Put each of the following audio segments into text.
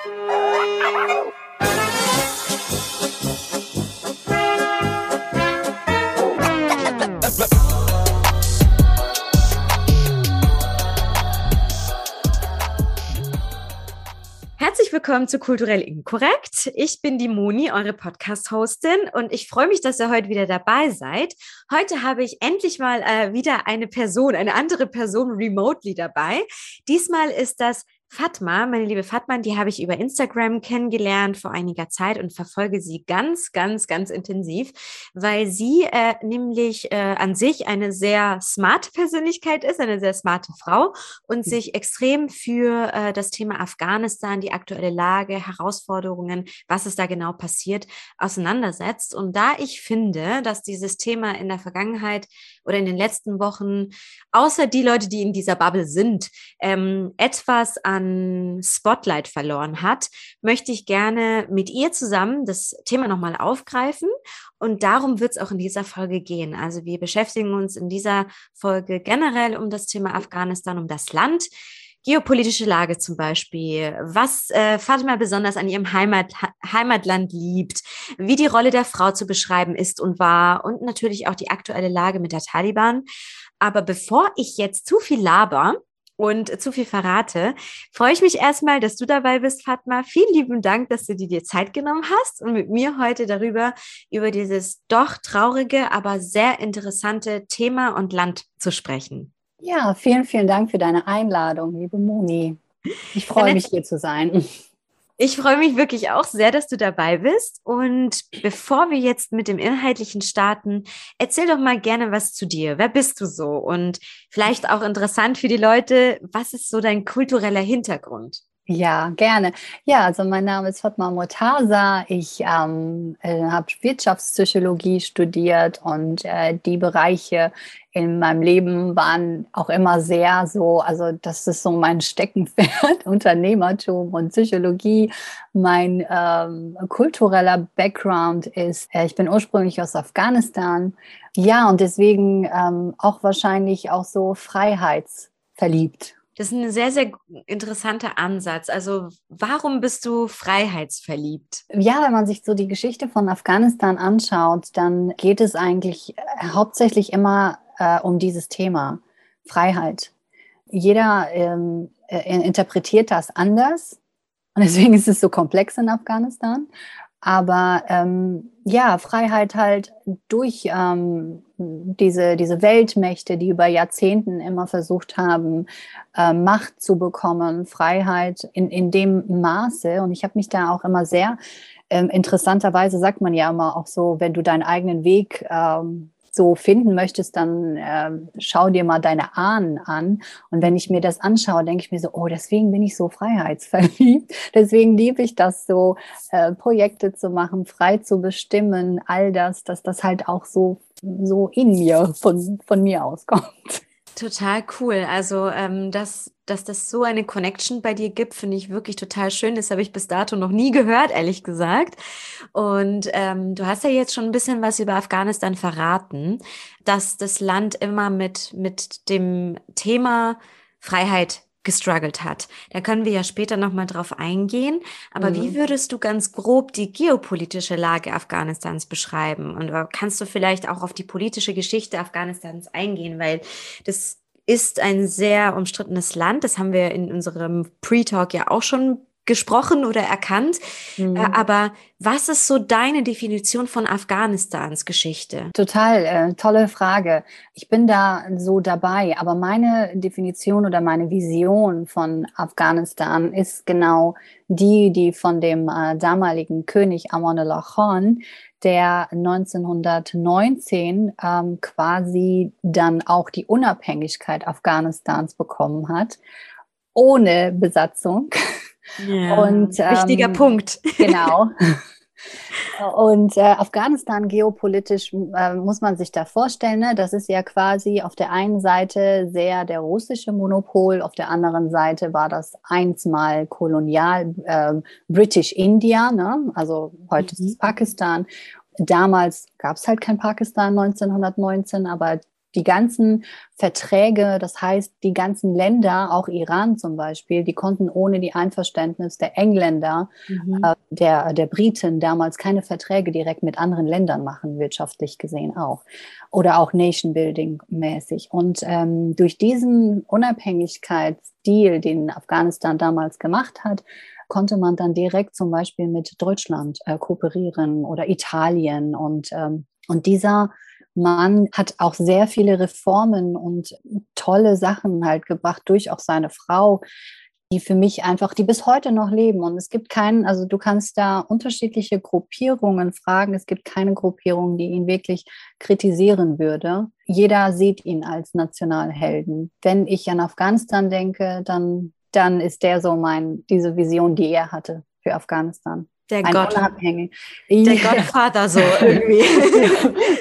Herzlich willkommen zu Kulturell Inkorrekt. Ich bin die Moni, eure Podcast-Hostin, und ich freue mich, dass ihr heute wieder dabei seid. Heute habe ich endlich mal äh, wieder eine Person, eine andere Person remotely dabei. Diesmal ist das Fatma, meine liebe Fatma, die habe ich über Instagram kennengelernt vor einiger Zeit und verfolge sie ganz, ganz, ganz intensiv, weil sie äh, nämlich äh, an sich eine sehr smarte Persönlichkeit ist, eine sehr smarte Frau und mhm. sich extrem für äh, das Thema Afghanistan, die aktuelle Lage, Herausforderungen, was ist da genau passiert, auseinandersetzt. Und da ich finde, dass dieses Thema in der Vergangenheit oder in den letzten Wochen, außer die Leute, die in dieser Bubble sind, ähm, etwas an an Spotlight verloren hat, möchte ich gerne mit ihr zusammen das Thema nochmal aufgreifen. Und darum wird es auch in dieser Folge gehen. Also wir beschäftigen uns in dieser Folge generell um das Thema Afghanistan, um das Land. Geopolitische Lage zum Beispiel, was äh, Fatima besonders an ihrem Heimat, Heimatland liebt, wie die Rolle der Frau zu beschreiben ist und war und natürlich auch die aktuelle Lage mit der Taliban. Aber bevor ich jetzt zu viel laber, und zu viel verrate, freue ich mich erstmal, dass du dabei bist, Fatma. Vielen lieben Dank, dass du dir Zeit genommen hast und mit mir heute darüber, über dieses doch traurige, aber sehr interessante Thema und Land zu sprechen. Ja, vielen, vielen Dank für deine Einladung, liebe Moni. Ich freue mich, hier zu sein. Ich freue mich wirklich auch sehr, dass du dabei bist. Und bevor wir jetzt mit dem Inhaltlichen starten, erzähl doch mal gerne was zu dir. Wer bist du so? Und vielleicht auch interessant für die Leute, was ist so dein kultureller Hintergrund? Ja, gerne. Ja, also mein Name ist Fatma Murtaza. Ich ähm, äh, habe Wirtschaftspsychologie studiert und äh, die Bereiche in meinem Leben waren auch immer sehr so, also das ist so mein Steckenpferd, Unternehmertum und Psychologie. Mein ähm, kultureller Background ist, äh, ich bin ursprünglich aus Afghanistan. Ja, und deswegen ähm, auch wahrscheinlich auch so freiheitsverliebt das ist ein sehr, sehr interessanter Ansatz. Also warum bist du freiheitsverliebt? Ja, wenn man sich so die Geschichte von Afghanistan anschaut, dann geht es eigentlich äh, hauptsächlich immer äh, um dieses Thema Freiheit. Jeder ähm, äh, interpretiert das anders und deswegen ist es so komplex in Afghanistan. Aber ähm, ja, Freiheit halt durch ähm, diese, diese Weltmächte, die über Jahrzehnten immer versucht haben, äh, Macht zu bekommen, Freiheit in, in dem Maße. Und ich habe mich da auch immer sehr, ähm, interessanterweise sagt man ja immer auch so, wenn du deinen eigenen Weg ähm, so finden möchtest, dann äh, schau dir mal deine Ahnen an. Und wenn ich mir das anschaue, denke ich mir so, oh, deswegen bin ich so freiheitsverliebt. Deswegen liebe ich das so, äh, Projekte zu machen, frei zu bestimmen, all das, dass das halt auch so, so in mir, von, von mir auskommt. Total cool. Also, ähm, dass, dass das so eine Connection bei dir gibt, finde ich wirklich total schön. Das habe ich bis dato noch nie gehört, ehrlich gesagt. Und ähm, du hast ja jetzt schon ein bisschen was über Afghanistan verraten, dass das Land immer mit, mit dem Thema Freiheit gestruggelt hat. Da können wir ja später nochmal drauf eingehen. Aber mhm. wie würdest du ganz grob die geopolitische Lage Afghanistans beschreiben? Und äh, kannst du vielleicht auch auf die politische Geschichte Afghanistans eingehen? Weil das ist ein sehr umstrittenes Land. Das haben wir in unserem Pre-Talk ja auch schon gesprochen oder erkannt. Mhm. Äh, aber was ist so deine Definition von Afghanistans Geschichte? Total äh, tolle Frage. Ich bin da so dabei, aber meine Definition oder meine Vision von Afghanistan ist genau die, die von dem äh, damaligen König Amanullah Khan, der 1919 ähm, quasi dann auch die Unabhängigkeit Afghanistans bekommen hat, ohne Besatzung. Ja, und, ähm, wichtiger Punkt. Genau. Und äh, Afghanistan geopolitisch äh, muss man sich da vorstellen, ne? das ist ja quasi auf der einen Seite sehr der russische Monopol, auf der anderen Seite war das einstmal kolonial äh, British India, ne? also heute mhm. ist es Pakistan. Damals gab es halt kein Pakistan 1919, aber die ganzen Verträge, das heißt, die ganzen Länder, auch Iran zum Beispiel, die konnten ohne die Einverständnis der Engländer, mhm. äh, der, der Briten damals keine Verträge direkt mit anderen Ländern machen, wirtschaftlich gesehen auch. Oder auch Nation Building mäßig. Und ähm, durch diesen Unabhängigkeitsdeal, den Afghanistan damals gemacht hat, konnte man dann direkt zum Beispiel mit Deutschland äh, kooperieren oder Italien und ähm, und dieser Mann hat auch sehr viele Reformen und tolle Sachen halt gebracht durch auch seine Frau, die für mich einfach, die bis heute noch leben. Und es gibt keinen, also du kannst da unterschiedliche Gruppierungen fragen. Es gibt keine Gruppierung, die ihn wirklich kritisieren würde. Jeder sieht ihn als Nationalhelden. Wenn ich an Afghanistan denke, dann, dann ist der so mein, diese Vision, die er hatte für Afghanistan. Der Gott. Unabhängig. Der ja. Gottvater so irgendwie.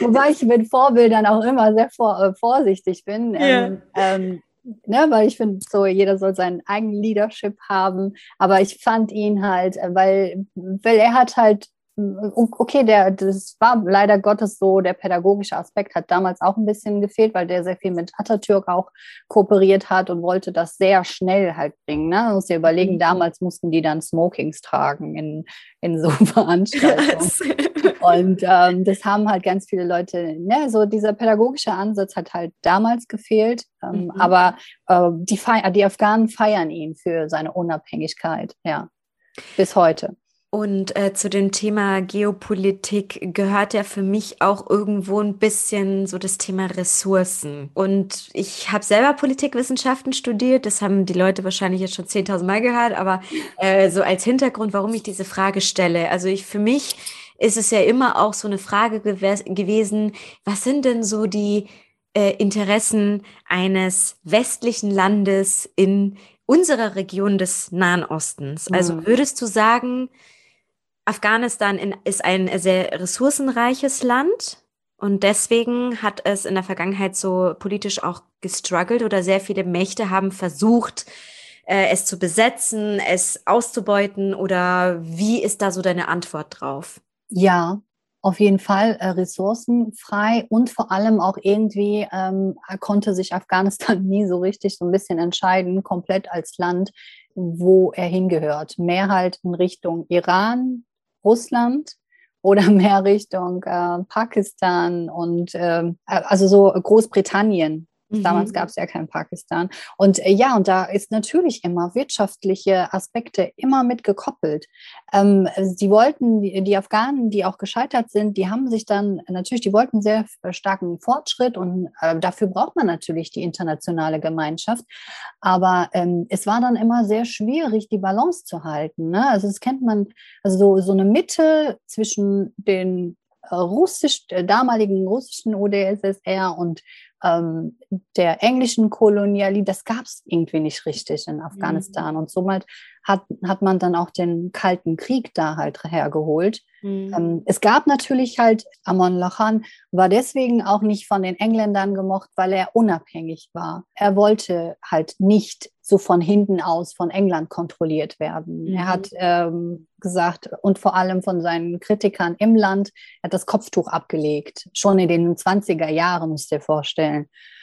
Wobei ich mit Vorbildern auch immer sehr vor, äh, vorsichtig bin. Ja. Ähm, ähm, ne, weil ich finde, so jeder soll seinen eigenen Leadership haben. Aber ich fand ihn halt, äh, weil, weil er hat halt okay, der, das war leider Gottes so, der pädagogische Aspekt hat damals auch ein bisschen gefehlt, weil der sehr viel mit Atatürk auch kooperiert hat und wollte das sehr schnell halt bringen. Ne? Man muss dir überlegen, mhm. damals mussten die dann Smokings tragen in, in so Veranstaltungen. und ähm, das haben halt ganz viele Leute, ne? so dieser pädagogische Ansatz hat halt damals gefehlt, ähm, mhm. aber äh, die, die Afghanen feiern ihn für seine Unabhängigkeit, ja, bis heute. Und äh, zu dem Thema Geopolitik gehört ja für mich auch irgendwo ein bisschen so das Thema Ressourcen. Und ich habe selber Politikwissenschaften studiert, das haben die Leute wahrscheinlich jetzt schon 10.000 Mal gehört, aber äh, so als Hintergrund, warum ich diese Frage stelle. Also ich für mich ist es ja immer auch so eine Frage gew gewesen, was sind denn so die äh, Interessen eines westlichen Landes in unserer Region des Nahen Ostens? Also mhm. würdest du sagen, Afghanistan in, ist ein sehr ressourcenreiches Land und deswegen hat es in der Vergangenheit so politisch auch gestruggelt oder sehr viele Mächte haben versucht, äh, es zu besetzen, es auszubeuten oder wie ist da so deine Antwort drauf? Ja, auf jeden Fall äh, ressourcenfrei und vor allem auch irgendwie ähm, konnte sich Afghanistan nie so richtig so ein bisschen entscheiden, komplett als Land, wo er hingehört. Mehr halt in Richtung Iran, Russland oder mehr Richtung äh, Pakistan und äh, also so Großbritannien Mhm. Damals gab es ja kein Pakistan. Und äh, ja, und da ist natürlich immer wirtschaftliche Aspekte immer mit gekoppelt. Ähm, die wollten, die, die, Afghanen, die auch gescheitert sind, die haben sich dann natürlich, die wollten sehr starken Fortschritt und äh, dafür braucht man natürlich die internationale Gemeinschaft. Aber ähm, es war dann immer sehr schwierig, die Balance zu halten. Ne? Also das kennt man, also so, so eine Mitte zwischen den äh, russisch, äh, damaligen russischen OdSSR und ähm, der englischen Kolonialie, das gab es irgendwie nicht richtig in Afghanistan. Mhm. Und somit hat, hat man dann auch den Kalten Krieg da halt hergeholt. Mhm. Ähm, es gab natürlich halt, Amon Lachan war deswegen auch nicht von den Engländern gemocht, weil er unabhängig war. Er wollte halt nicht so von hinten aus von England kontrolliert werden. Mhm. Er hat ähm, gesagt, und vor allem von seinen Kritikern im Land, er hat das Kopftuch abgelegt. Schon in den 20er Jahren, musst du dir vorstellen.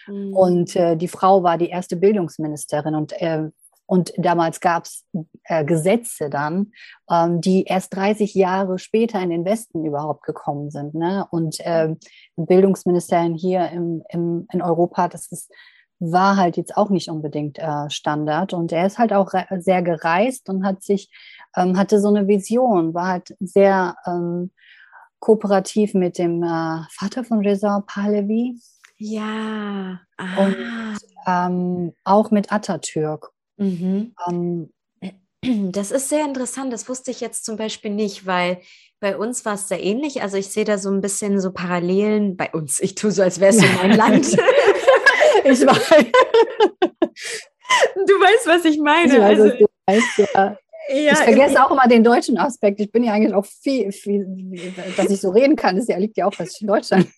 Mhm. Und äh, die Frau war die erste Bildungsministerin und äh, und damals gab es äh, Gesetze dann, ähm, die erst 30 Jahre später in den Westen überhaupt gekommen sind. Ne? Und äh, Bildungsministerin hier im, im, in Europa, das ist, war halt jetzt auch nicht unbedingt äh, Standard. Und er ist halt auch sehr gereist und hat sich, ähm, hatte so eine Vision, war halt sehr ähm, kooperativ mit dem äh, Vater von Reza Pahlavi. Ja. Aha. Und ähm, auch mit Atatürk. Mhm. Ähm, das ist sehr interessant. Das wusste ich jetzt zum Beispiel nicht, weil bei uns war es sehr ähnlich. Also ich sehe da so ein bisschen so Parallelen bei uns. Ich tue so, als wäre es in mein Land. ich weiß. Du weißt, was ich meine. Ich weiß, also, weißt, ja. Ja, ich vergesse auch immer den deutschen Aspekt. Ich bin ja eigentlich auch viel, viel, dass ich so reden kann, das liegt ja auch, dass ich in Deutschland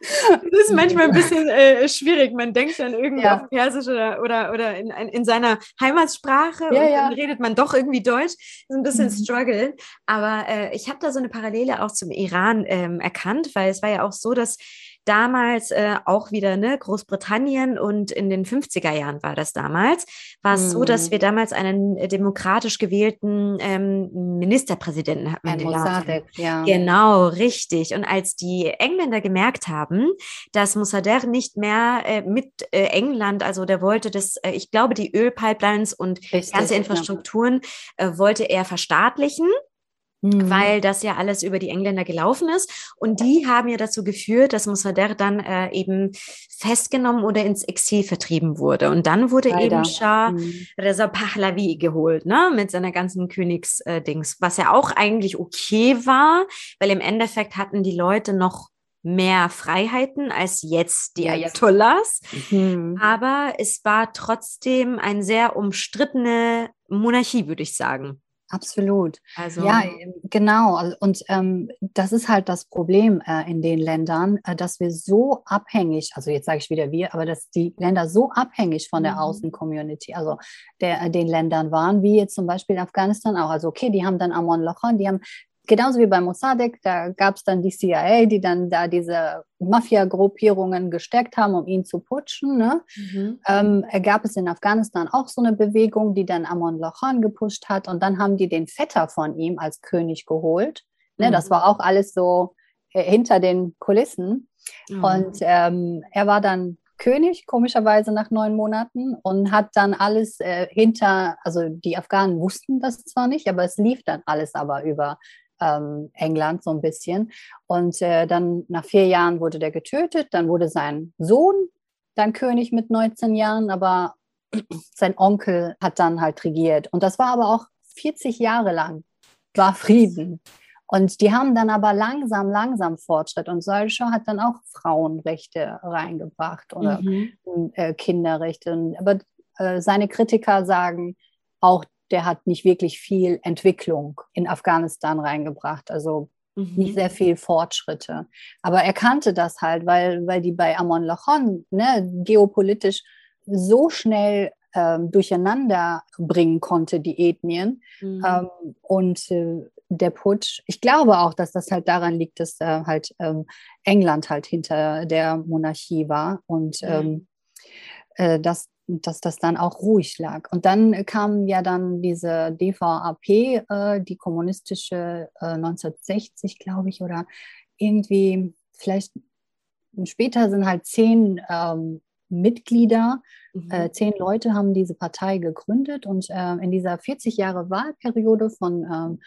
das ist manchmal ein bisschen äh, schwierig. Man denkt dann irgendwie ja. auf Persisch oder, oder, oder in, in seiner Heimatsprache ja, und dann redet man doch irgendwie Deutsch. Das ist ein bisschen mhm. Struggle. Aber äh, ich habe da so eine Parallele auch zum Iran ähm, erkannt, weil es war ja auch so, dass damals äh, auch wieder ne, Großbritannien und in den 50er Jahren war das damals, war es mm. so, dass mhm. wir damals einen äh, demokratisch gewählten ähm, Ministerpräsidenten hatten. Mossadegh, ja. Genau, richtig. Und als die Engländer gemerkt haben, dass Mossadegh nicht mehr äh, mit äh, England, also der wollte das, äh, ich glaube, die Ölpipelines und richtig, ganze Infrastrukturen ja. wollte er verstaatlichen Mhm. weil das ja alles über die Engländer gelaufen ist. Und die haben ja dazu geführt, dass Mossadegh dann äh, eben festgenommen oder ins Exil vertrieben wurde. Und dann wurde Leider. eben Shah mhm. Reza Pahlavi geholt, ne, mit seiner ganzen Königsdings, äh, was ja auch eigentlich okay war, weil im Endeffekt hatten die Leute noch mehr Freiheiten als jetzt die Ayatollahs. Mhm. Aber es war trotzdem eine sehr umstrittene Monarchie, würde ich sagen. Absolut. Also, ja, genau. Und ähm, das ist halt das Problem äh, in den Ländern, äh, dass wir so abhängig, also jetzt sage ich wieder wir, aber dass die Länder so abhängig von der mhm. Außencommunity, also der, äh, den Ländern waren, wie jetzt zum Beispiel Afghanistan auch. Also okay, die haben dann Amon Lochan, die haben genauso wie bei Mossadegh, da gab es dann die CIA, die dann da diese Mafia-Gruppierungen gesteckt haben, um ihn zu putschen. Ne? Mhm. Ähm, gab es in Afghanistan auch so eine Bewegung, die dann Amon Lochan gepusht hat und dann haben die den Vetter von ihm als König geholt. Ne? Mhm. Das war auch alles so äh, hinter den Kulissen. Mhm. Und ähm, er war dann König, komischerweise nach neun Monaten, und hat dann alles äh, hinter, also die Afghanen wussten das zwar nicht, aber es lief dann alles aber über ähm, England so ein bisschen. Und äh, dann nach vier Jahren wurde der getötet, dann wurde sein Sohn dann König mit 19 Jahren, aber sein Onkel hat dann halt regiert. Und das war aber auch 40 Jahre lang, war Frieden. Und die haben dann aber langsam, langsam Fortschritt. Und Solskjaer hat dann auch Frauenrechte reingebracht oder mhm. äh, Kinderrechte. Aber äh, seine Kritiker sagen auch, der hat nicht wirklich viel Entwicklung in Afghanistan reingebracht. Also mhm. nicht sehr viel Fortschritte. Aber er kannte das halt, weil, weil die bei Amon Lachon ne, geopolitisch so schnell ähm, durcheinander bringen konnte, die Ethnien. Mhm. Ähm, und äh, der Putsch, ich glaube auch, dass das halt daran liegt, dass äh, halt ähm, England halt hinter der Monarchie war und mhm. äh, dass dass das dann auch ruhig lag. Und dann kam ja dann diese DVAP, äh, die kommunistische äh, 1960, glaube ich, oder irgendwie vielleicht später sind halt zehn ähm, Mitglieder, mhm. äh, zehn Leute haben diese Partei gegründet und äh, in dieser 40 Jahre Wahlperiode von ähm,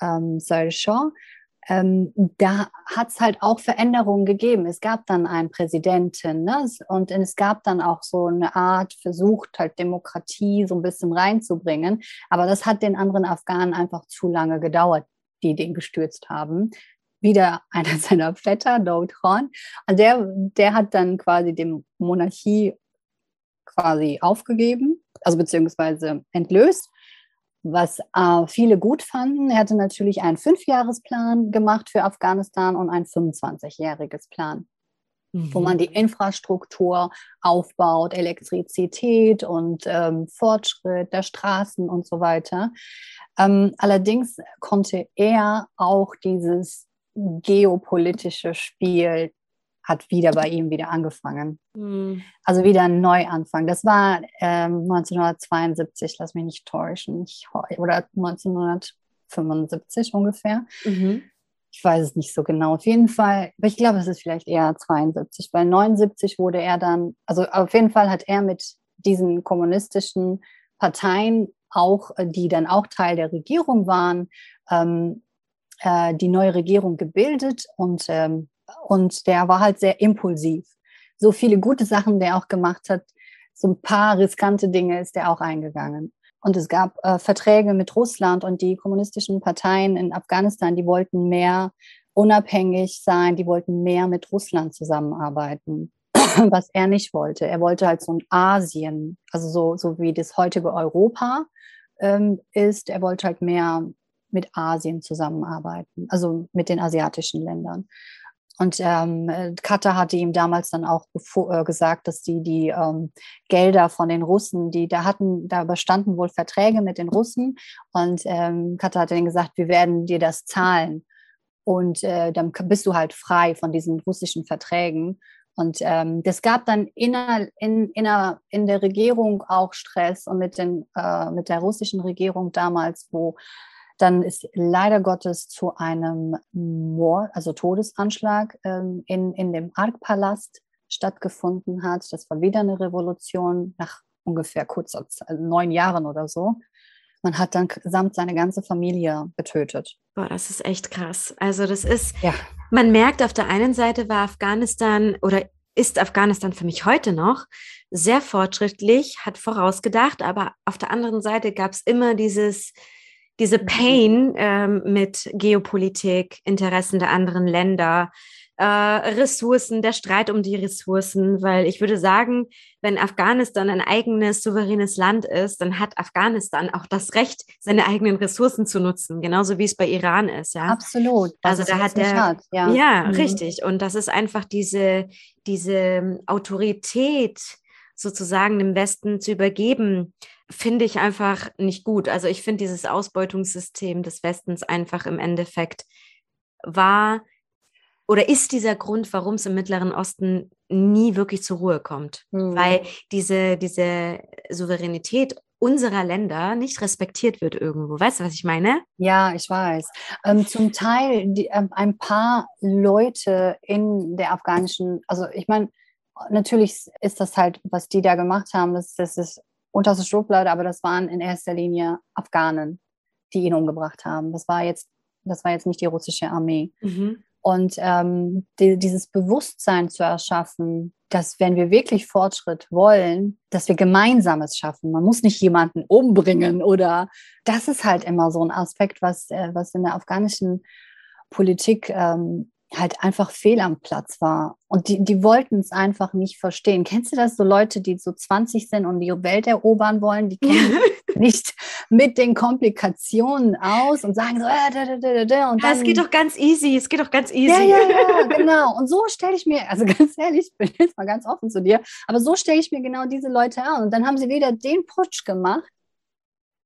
ähm, Shaw ähm, da hat es halt auch Veränderungen gegeben. Es gab dann einen Präsidenten ne? und es gab dann auch so eine Art versucht, halt Demokratie so ein bisschen reinzubringen. Aber das hat den anderen Afghanen einfach zu lange gedauert, die den gestürzt haben. Wieder einer seiner Vetter, Daud Khan, der, der hat dann quasi die Monarchie quasi aufgegeben, also beziehungsweise entlöst was äh, viele gut fanden. Er hatte natürlich einen Fünfjahresplan gemacht für Afghanistan und ein 25-jähriges Plan, mhm. wo man die Infrastruktur aufbaut, Elektrizität und ähm, Fortschritt der Straßen und so weiter. Ähm, allerdings konnte er auch dieses geopolitische Spiel hat wieder bei ihm wieder angefangen. Mhm. Also wieder ein Neuanfang. Das war ähm, 1972, lass mich nicht täuschen, ich, oder 1975 ungefähr. Mhm. Ich weiß es nicht so genau. Auf jeden Fall, aber ich glaube, es ist vielleicht eher 72, weil 79 wurde er dann, also auf jeden Fall hat er mit diesen kommunistischen Parteien auch, die dann auch Teil der Regierung waren, ähm, äh, die neue Regierung gebildet und ähm, und der war halt sehr impulsiv. So viele gute Sachen, der auch gemacht hat, so ein paar riskante Dinge ist der auch eingegangen. Und es gab äh, Verträge mit Russland und die kommunistischen Parteien in Afghanistan, die wollten mehr unabhängig sein, die wollten mehr mit Russland zusammenarbeiten, was er nicht wollte. Er wollte halt so ein Asien, also so, so wie das heutige Europa ähm, ist. Er wollte halt mehr mit Asien zusammenarbeiten, also mit den asiatischen Ländern. Und ähm, Katar hatte ihm damals dann auch äh, gesagt, dass die die ähm, Gelder von den Russen, die da hatten, da bestanden wohl Verträge mit den Russen. Und ähm, Katar hatte ihnen gesagt, wir werden dir das zahlen. und äh, dann bist du halt frei von diesen russischen Verträgen. Und ähm, das gab dann inner, in, inner, in der Regierung auch Stress und mit, den, äh, mit der russischen Regierung damals, wo dann ist leider Gottes zu einem Mord, also Todesanschlag ähm, in, in dem Arkpalast stattgefunden hat. Das war wieder eine Revolution nach ungefähr Zeit, also neun Jahren oder so. Man hat dann samt seine ganze Familie getötet. Boah, das ist echt krass. Also das ist, ja. man merkt auf der einen Seite war Afghanistan oder ist Afghanistan für mich heute noch sehr fortschrittlich, hat vorausgedacht, aber auf der anderen Seite gab es immer dieses, diese mhm. Pain ähm, mit Geopolitik, Interessen der anderen Länder, äh, Ressourcen, der Streit um die Ressourcen, weil ich würde sagen, wenn Afghanistan ein eigenes souveränes Land ist, dann hat Afghanistan auch das Recht, seine eigenen Ressourcen zu nutzen, genauso wie es bei Iran ist, ja. Absolut. Also da hat der, hat, ja, ja mhm. richtig. Und das ist einfach diese, diese Autorität sozusagen dem Westen zu übergeben, finde ich einfach nicht gut. Also ich finde dieses Ausbeutungssystem des Westens einfach im Endeffekt war oder ist dieser Grund, warum es im Mittleren Osten nie wirklich zur Ruhe kommt, mhm. weil diese, diese Souveränität unserer Länder nicht respektiert wird irgendwo. Weißt du, was ich meine? Ja, ich weiß. Ähm, zum Teil die, ähm, ein paar Leute in der afghanischen, also ich meine, natürlich ist das halt, was die da gemacht haben, das, das ist unterste Schublade, aber das waren in erster Linie Afghanen, die ihn umgebracht haben. Das war jetzt, das war jetzt nicht die russische Armee. Mhm. Und ähm, die, dieses Bewusstsein zu erschaffen, dass wenn wir wirklich Fortschritt wollen, dass wir Gemeinsames schaffen. Man muss nicht jemanden umbringen oder das ist halt immer so ein Aspekt, was, äh, was in der afghanischen Politik ähm, halt einfach fehl am Platz war. Und die, die wollten es einfach nicht verstehen. Kennst du das, so Leute, die so 20 sind und die Welt erobern wollen, die kennen nicht mit den Komplikationen aus und sagen so, äh, da, da, da, und ja, es geht doch ganz easy, es geht doch ganz easy. Ja, ja, ja, genau. Und so stelle ich mir, also ganz ehrlich, ich bin jetzt mal ganz offen zu dir, aber so stelle ich mir genau diese Leute an. Und dann haben sie wieder den Putsch gemacht,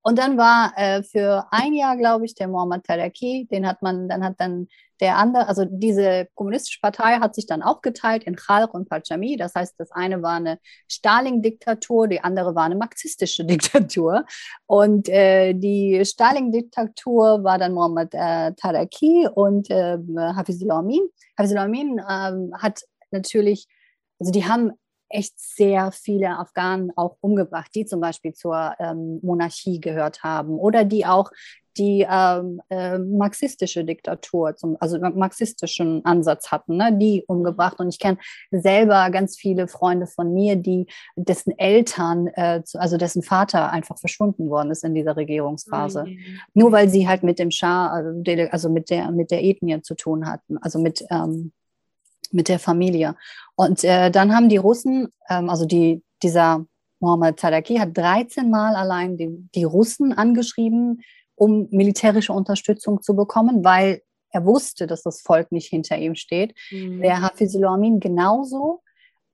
und dann war äh, für ein Jahr, glaube ich, der Muhammad Taraki, den hat man, dann hat dann der andere, also diese kommunistische Partei hat sich dann auch geteilt in Khalq und Parchami. Das heißt, das eine war eine Stalin-Diktatur, die andere war eine marxistische Diktatur. Und äh, die Stalin-Diktatur war dann Muhammad äh, Taraki und äh, Hafizullah Amin. Hafizullah Amin äh, hat natürlich, also die haben echt sehr viele Afghanen auch umgebracht, die zum Beispiel zur ähm, Monarchie gehört haben oder die auch die ähm, äh, marxistische Diktatur, zum, also marxistischen Ansatz hatten, ne, die umgebracht. Und ich kenne selber ganz viele Freunde von mir, die dessen Eltern, äh, also dessen Vater einfach verschwunden worden ist in dieser Regierungsphase. Mhm. Nur weil sie halt mit dem Schah, also, also mit der mit der Ethnie zu tun hatten, also mit ähm, mit der Familie. Und äh, dann haben die Russen, ähm, also die, dieser Mohammed Tadaki hat 13 Mal allein die, die Russen angeschrieben, um militärische Unterstützung zu bekommen, weil er wusste, dass das Volk nicht hinter ihm steht. Mhm. Der Amin genauso.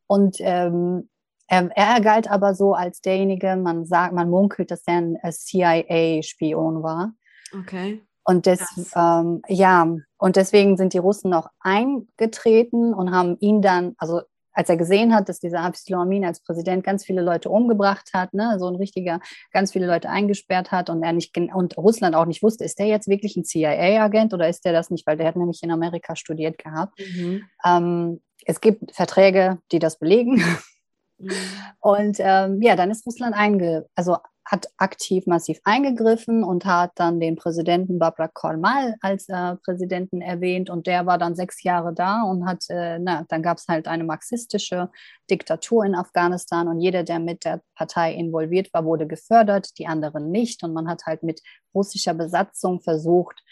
Und ähm, er, er, galt aber so als derjenige, man sagt, man munkelt, dass er ein CIA-Spion war. Okay. Und das, ähm, ja, und deswegen sind die Russen auch eingetreten und haben ihn dann, also als er gesehen hat, dass dieser Absalom Amin als Präsident ganz viele Leute umgebracht hat, ne, so ein richtiger, ganz viele Leute eingesperrt hat und er nicht und Russland auch nicht wusste, ist der jetzt wirklich ein CIA-Agent oder ist der das nicht, weil der hat nämlich in Amerika studiert gehabt. Mhm. Ähm, es gibt Verträge, die das belegen. Mhm. Und ähm, ja, dann ist Russland einge, also hat aktiv massiv eingegriffen und hat dann den Präsidenten Babrak Kormal als äh, Präsidenten erwähnt und der war dann sechs Jahre da und hat, äh, na, dann gab es halt eine marxistische Diktatur in Afghanistan und jeder, der mit der Partei involviert war, wurde gefördert, die anderen nicht. Und man hat halt mit russischer Besatzung versucht,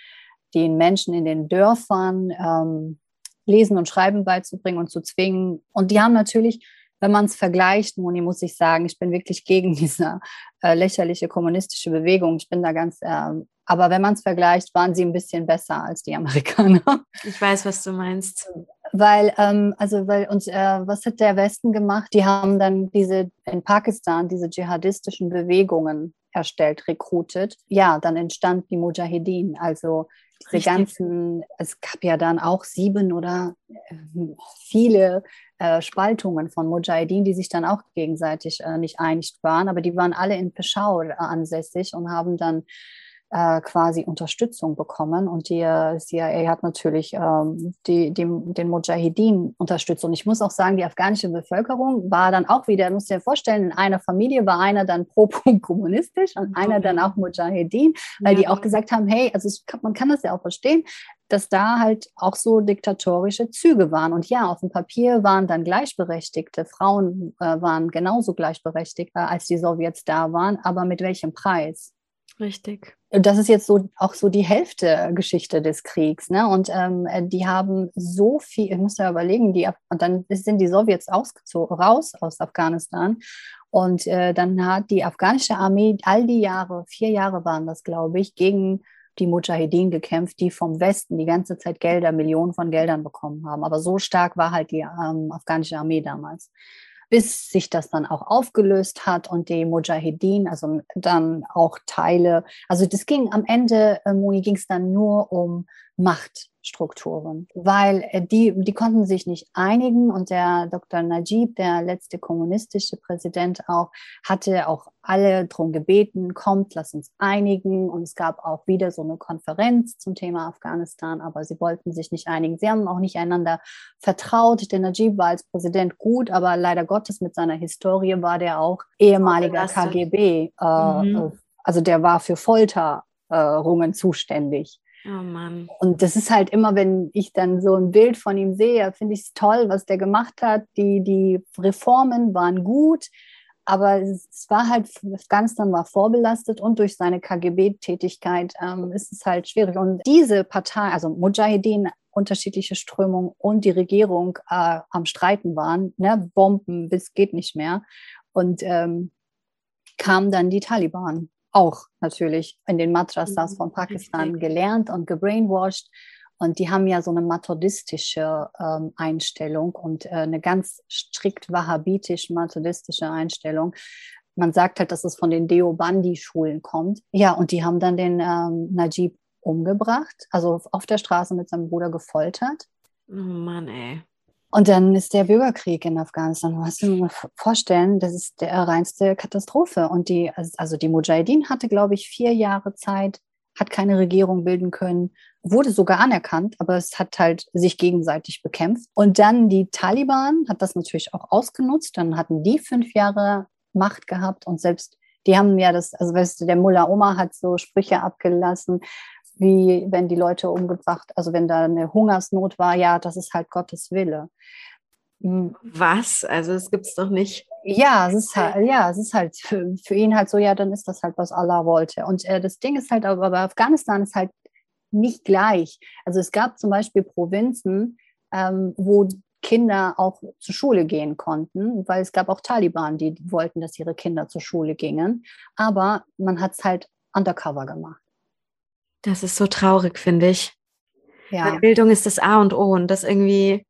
den Menschen in den Dörfern ähm, Lesen und Schreiben beizubringen und zu zwingen. Und die haben natürlich wenn man es vergleicht, Moni, muss ich sagen, ich bin wirklich gegen diese äh, lächerliche kommunistische Bewegung. Ich bin da ganz, äh, aber wenn man es vergleicht, waren sie ein bisschen besser als die Amerikaner. Ich weiß, was du meinst. Weil, ähm, also, weil uns, äh, was hat der Westen gemacht? Die haben dann diese in Pakistan diese dschihadistischen Bewegungen erstellt, rekrutet. Ja, dann entstand die Mujahedin. Also diese Richtig. ganzen, es gab ja dann auch sieben oder äh, viele äh, Spaltungen von Mujahedin, die sich dann auch gegenseitig äh, nicht einig waren, aber die waren alle in Peshawar ansässig und haben dann äh, quasi Unterstützung bekommen. Und die äh, CIA hat natürlich ähm, die, die, den Mujahideen unterstützt. Und ich muss auch sagen, die afghanische Bevölkerung war dann auch wieder, muss dir vorstellen, in einer Familie war einer dann pro-kommunistisch und einer dann auch Mujahideen, weil ja. die auch gesagt haben, hey, also ich, man kann das ja auch verstehen, dass da halt auch so diktatorische Züge waren. Und ja, auf dem Papier waren dann gleichberechtigte Frauen äh, waren genauso gleichberechtigt, äh, als die Sowjets da waren, aber mit welchem Preis? Richtig. Das ist jetzt so auch so die Hälfte Geschichte des Kriegs. Ne? Und ähm, die haben so viel, ich muss ja überlegen, die, und dann sind die Sowjets ausgezogen, raus aus Afghanistan. Und äh, dann hat die afghanische Armee all die Jahre, vier Jahre waren das, glaube ich, gegen die Mujahedin gekämpft, die vom Westen die ganze Zeit Gelder, Millionen von Geldern bekommen haben. Aber so stark war halt die ähm, afghanische Armee damals bis sich das dann auch aufgelöst hat und die Mujahedin, also dann auch Teile, also das ging am Ende, äh, Moni, ging es dann nur um Macht. Strukturen, weil äh, die, die konnten sich nicht einigen und der Dr. Najib, der letzte kommunistische Präsident auch, hatte auch alle darum gebeten, kommt, lass uns einigen und es gab auch wieder so eine Konferenz zum Thema Afghanistan, aber sie wollten sich nicht einigen. Sie haben auch nicht einander vertraut. Der Najib war als Präsident gut, aber leider Gottes mit seiner Historie war der auch ehemaliger KGB, äh, mhm. Also der war für Folterungen zuständig. Oh Mann. Und das ist halt immer, wenn ich dann so ein Bild von ihm sehe, finde ich es toll, was der gemacht hat. Die, die Reformen waren gut, aber es war halt, Afghanistan war vorbelastet und durch seine KGB-Tätigkeit ähm, ist es halt schwierig. Und diese Partei, also Mujahedin, unterschiedliche Strömungen und die Regierung äh, am Streiten waren, ne? Bomben bis geht nicht mehr. Und ähm, kamen dann die Taliban auch natürlich in den Madrasas mhm. von Pakistan gelernt und gebrainwashed. Und die haben ja so eine methodistische ähm, Einstellung und äh, eine ganz strikt wahhabitisch-methodistische Einstellung. Man sagt halt, dass es von den Deobandi-Schulen kommt. Ja, und die haben dann den ähm, Najib umgebracht, also auf der Straße mit seinem Bruder gefoltert. Oh Mann, ey. Und dann ist der Bürgerkrieg in Afghanistan. Du musst dir vorstellen, das ist der reinste Katastrophe. Und die, also die Mujahideen hatte, glaube ich, vier Jahre Zeit, hat keine Regierung bilden können, wurde sogar anerkannt, aber es hat halt sich gegenseitig bekämpft. Und dann die Taliban hat das natürlich auch ausgenutzt. Dann hatten die fünf Jahre Macht gehabt und selbst die haben ja das, also weißt du, der Mullah Omar hat so Sprüche abgelassen, wie wenn die Leute umgebracht, also wenn da eine Hungersnot war, ja, das ist halt Gottes Wille. Hm. Was? Also es gibt es doch nicht. Ja, es ist halt, ja, es ist halt für, für, ihn halt so, ja, dann ist das halt, was Allah wollte. Und äh, das Ding ist halt, aber bei Afghanistan ist halt nicht gleich. Also es gab zum Beispiel Provinzen, ähm, wo Kinder auch zur Schule gehen konnten, weil es gab auch Taliban, die wollten, dass ihre Kinder zur Schule gingen. Aber man hat es halt undercover gemacht. Das ist so traurig, finde ich. Ja. Bildung ist das A und O und das irgendwie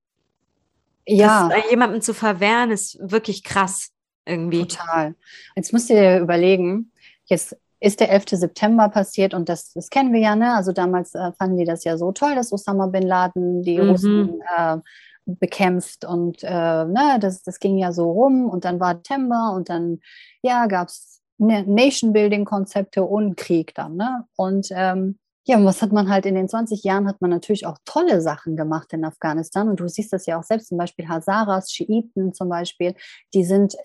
ja. Das, jemandem zu verwehren, ist wirklich krass irgendwie. Total. Jetzt musst du dir überlegen, jetzt ist der 11. September passiert und das, das kennen wir ja, ne? Also damals äh, fanden die das ja so toll, dass Osama bin Laden die mhm. Russen äh, bekämpft und äh, ne, das, das ging ja so rum und dann war September und dann ja, gab es Nation-Building-Konzepte und Krieg dann. Ne? Und ähm, ja, und was hat man halt in den 20 Jahren, hat man natürlich auch tolle Sachen gemacht in Afghanistan. Und du siehst das ja auch selbst, zum Beispiel Hazaras, Schiiten zum Beispiel, die sind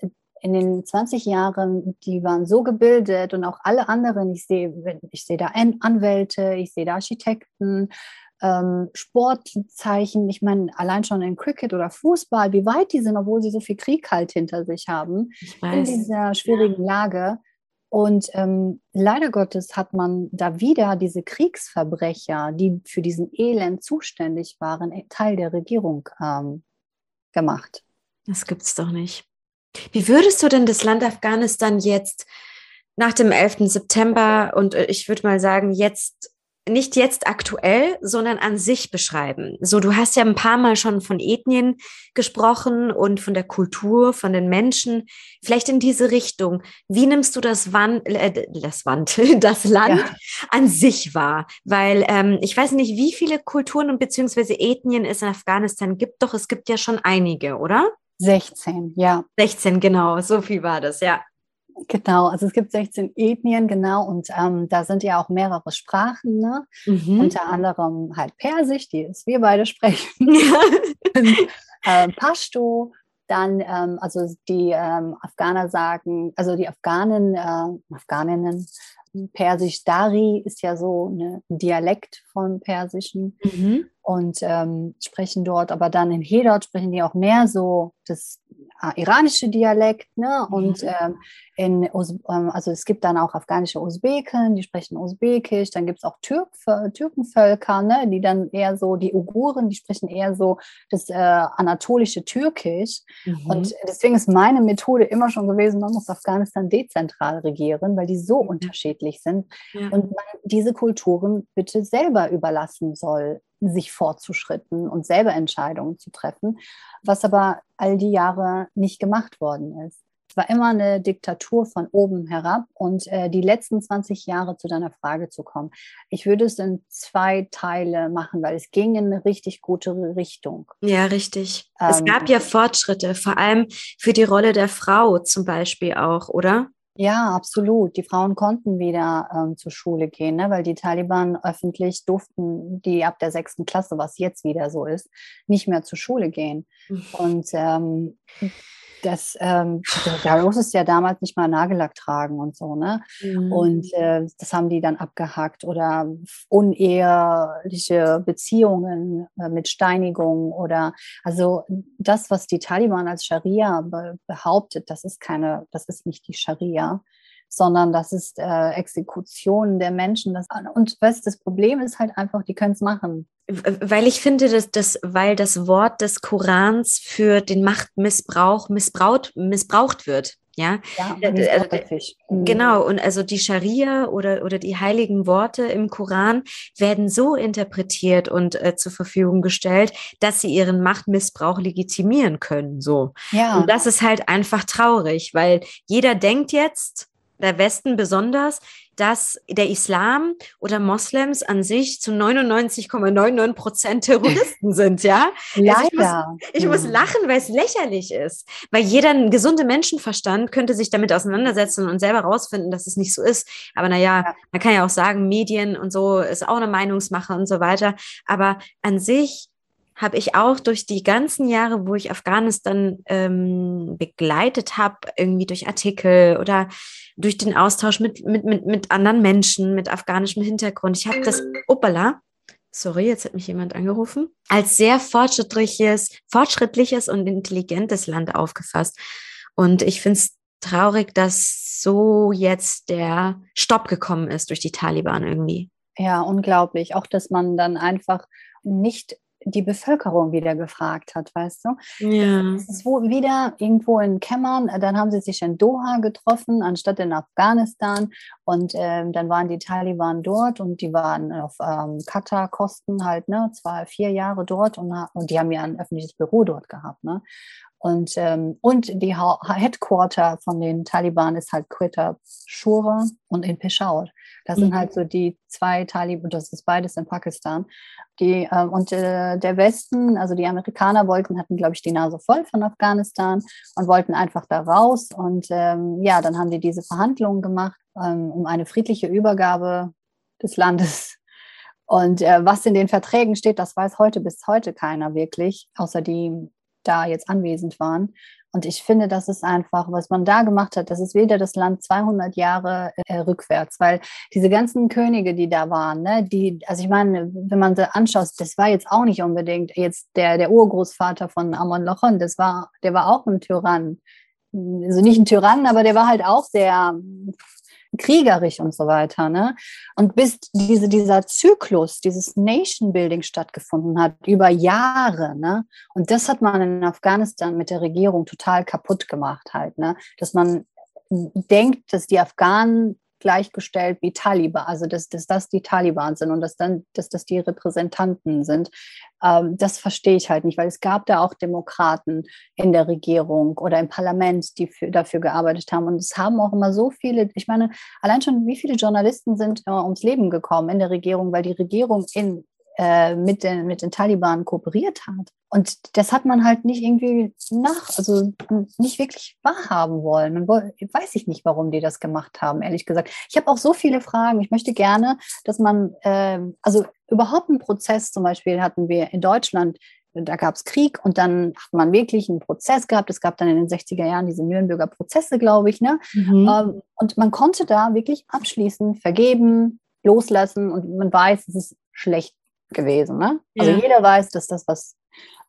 in den 20 Jahren, die waren so gebildet und auch alle anderen, ich sehe, ich sehe da Anwälte, ich sehe da Architekten, ähm, Sportzeichen, ich meine, allein schon in Cricket oder Fußball, wie weit die sind, obwohl sie so viel Krieg halt hinter sich haben, in dieser schwierigen ja. Lage. Und ähm, leider Gottes hat man da wieder diese Kriegsverbrecher, die für diesen Elend zuständig waren, Teil der Regierung ähm, gemacht. Das gibt's doch nicht. Wie würdest du denn das Land Afghanistan jetzt nach dem 11. September und äh, ich würde mal sagen, jetzt nicht jetzt aktuell, sondern an sich beschreiben. So, du hast ja ein paar Mal schon von Ethnien gesprochen und von der Kultur, von den Menschen. Vielleicht in diese Richtung. Wie nimmst du das Wand, äh, das Wand, das Land ja. an sich wahr? Weil ähm, ich weiß nicht, wie viele Kulturen und beziehungsweise Ethnien es in Afghanistan gibt. Doch es gibt ja schon einige, oder? 16, ja. 16, genau. So viel war das, ja. Genau, also es gibt 16 Ethnien, genau, und ähm, da sind ja auch mehrere Sprachen, ne? Mhm. unter anderem halt Persisch, die wir beide sprechen, äh, Pashto, dann, ähm, also die ähm, Afghaner sagen, also die Afghanen, äh, Afghaninnen, Persisch Dari ist ja so ein Dialekt von Persischen mhm. und ähm, sprechen dort, aber dann in Hedot sprechen die auch mehr so das äh, iranische Dialekt, ne? Und mhm. ähm, in ähm, also es gibt dann auch afghanische Usbeken, die sprechen Usbekisch, dann gibt es auch Türk, Türkenvölker, ne? die dann eher so, die Uiguren, die sprechen eher so das äh, anatolische Türkisch. Mhm. Und deswegen ist meine Methode immer schon gewesen, man muss Afghanistan dezentral regieren, weil die so mhm. Unterschiedlich sind. Ja. Und man diese Kulturen bitte selber überlassen soll, sich fortzuschritten und selber Entscheidungen zu treffen, was aber all die Jahre nicht gemacht worden ist. Es war immer eine Diktatur von oben herab und äh, die letzten 20 Jahre zu deiner Frage zu kommen. Ich würde es in zwei Teile machen, weil es ging in eine richtig gute Richtung. Ja, richtig. Ähm, es gab ja Fortschritte, vor allem für die Rolle der Frau zum Beispiel auch, oder? Ja, absolut. Die Frauen konnten wieder ähm, zur Schule gehen, ne? weil die Taliban öffentlich durften, die ab der sechsten Klasse, was jetzt wieder so ist, nicht mehr zur Schule gehen. Mhm. Und ähm, das, ähm, da musstest du ja damals nicht mal Nagellack tragen und so, ne? Mhm. Und äh, das haben die dann abgehakt oder uneheliche Beziehungen äh, mit Steinigung oder also das, was die Taliban als Scharia be behauptet, das ist keine, das ist nicht die Scharia sondern das ist äh, Exekution der Menschen. Das, und weißt, das Problem ist halt einfach, die können es machen. Weil ich finde, dass das, weil das Wort des Korans für den Machtmissbrauch missbraucht, missbraucht wird. Ja, ja äh, also, mhm. genau. Und also die Scharia oder, oder die heiligen Worte im Koran werden so interpretiert und äh, zur Verfügung gestellt, dass sie ihren Machtmissbrauch legitimieren können. So. Ja. Und das ist halt einfach traurig, weil jeder denkt jetzt, der Westen besonders, dass der Islam oder Moslems an sich zu 99,99 Prozent Terroristen sind, ja? Leider. Also ich, muss, ich muss hm. lachen, weil es lächerlich ist. Weil jeder gesunde Menschenverstand könnte sich damit auseinandersetzen und selber rausfinden, dass es nicht so ist. Aber naja, ja. man kann ja auch sagen, Medien und so ist auch eine Meinungsmache und so weiter. Aber an sich habe ich auch durch die ganzen Jahre, wo ich Afghanistan ähm, begleitet habe, irgendwie durch Artikel oder durch den Austausch mit, mit, mit, mit anderen Menschen mit afghanischem Hintergrund, ich habe das, opala, sorry, jetzt hat mich jemand angerufen, als sehr fortschrittliches, fortschrittliches und intelligentes Land aufgefasst. Und ich finde es traurig, dass so jetzt der Stopp gekommen ist durch die Taliban irgendwie. Ja, unglaublich. Auch, dass man dann einfach nicht die Bevölkerung wieder gefragt hat, weißt du? Ja. Es ist wo, wieder irgendwo in Kämmern, dann haben sie sich in Doha getroffen, anstatt in Afghanistan. Und ähm, dann waren die Taliban dort und die waren auf ähm, Katar-Kosten halt, ne, zwei, vier Jahre dort und, und die haben ja ein öffentliches Büro dort gehabt, ne? Und, ähm, und die ha Headquarter von den Taliban ist halt Quetta Shura und in Peshawar. Das mhm. sind halt so die zwei Taliban, das ist beides in Pakistan. Die, äh, und äh, der Westen, also die Amerikaner wollten, hatten, glaube ich, die Nase voll von Afghanistan und wollten einfach da raus. Und ähm, ja, dann haben die diese Verhandlungen gemacht ähm, um eine friedliche Übergabe des Landes. Und äh, was in den Verträgen steht, das weiß heute bis heute keiner wirklich, außer die da jetzt anwesend waren. Und ich finde, das ist einfach, was man da gemacht hat, das ist wieder das Land 200 Jahre äh, rückwärts, weil diese ganzen Könige, die da waren, ne, die, also ich meine, wenn man sie anschaut, das war jetzt auch nicht unbedingt jetzt der, der Urgroßvater von Amon Lochon, das war, der war auch ein Tyrann. Also nicht ein Tyrann, aber der war halt auch sehr kriegerisch und so weiter. Ne? Und bis diese, dieser Zyklus, dieses Nation Building stattgefunden hat, über Jahre, ne? und das hat man in Afghanistan mit der Regierung total kaputt gemacht halt, ne? dass man denkt, dass die Afghanen gleichgestellt wie Taliban, also dass, dass das die Taliban sind und dass dann, dass das die Repräsentanten sind. Ähm, das verstehe ich halt nicht, weil es gab da auch Demokraten in der Regierung oder im Parlament, die für, dafür gearbeitet haben. Und es haben auch immer so viele, ich meine, allein schon wie viele Journalisten sind immer ums Leben gekommen in der Regierung, weil die Regierung in äh, mit, den, mit den Taliban kooperiert hat. Und das hat man halt nicht irgendwie nach, also nicht wirklich wahrhaben wollen. Und weiß ich nicht, warum die das gemacht haben, ehrlich gesagt. Ich habe auch so viele Fragen. Ich möchte gerne, dass man, äh, also überhaupt einen Prozess zum Beispiel hatten wir in Deutschland, da gab es Krieg und dann hat man wirklich einen Prozess gehabt. Es gab dann in den 60er Jahren diese Nürnberger Prozesse, glaube ich. Ne? Mhm. Ähm, und man konnte da wirklich abschließen, vergeben, loslassen und man weiß, es ist schlecht gewesen. Ne? Also ja. jeder weiß, dass das, was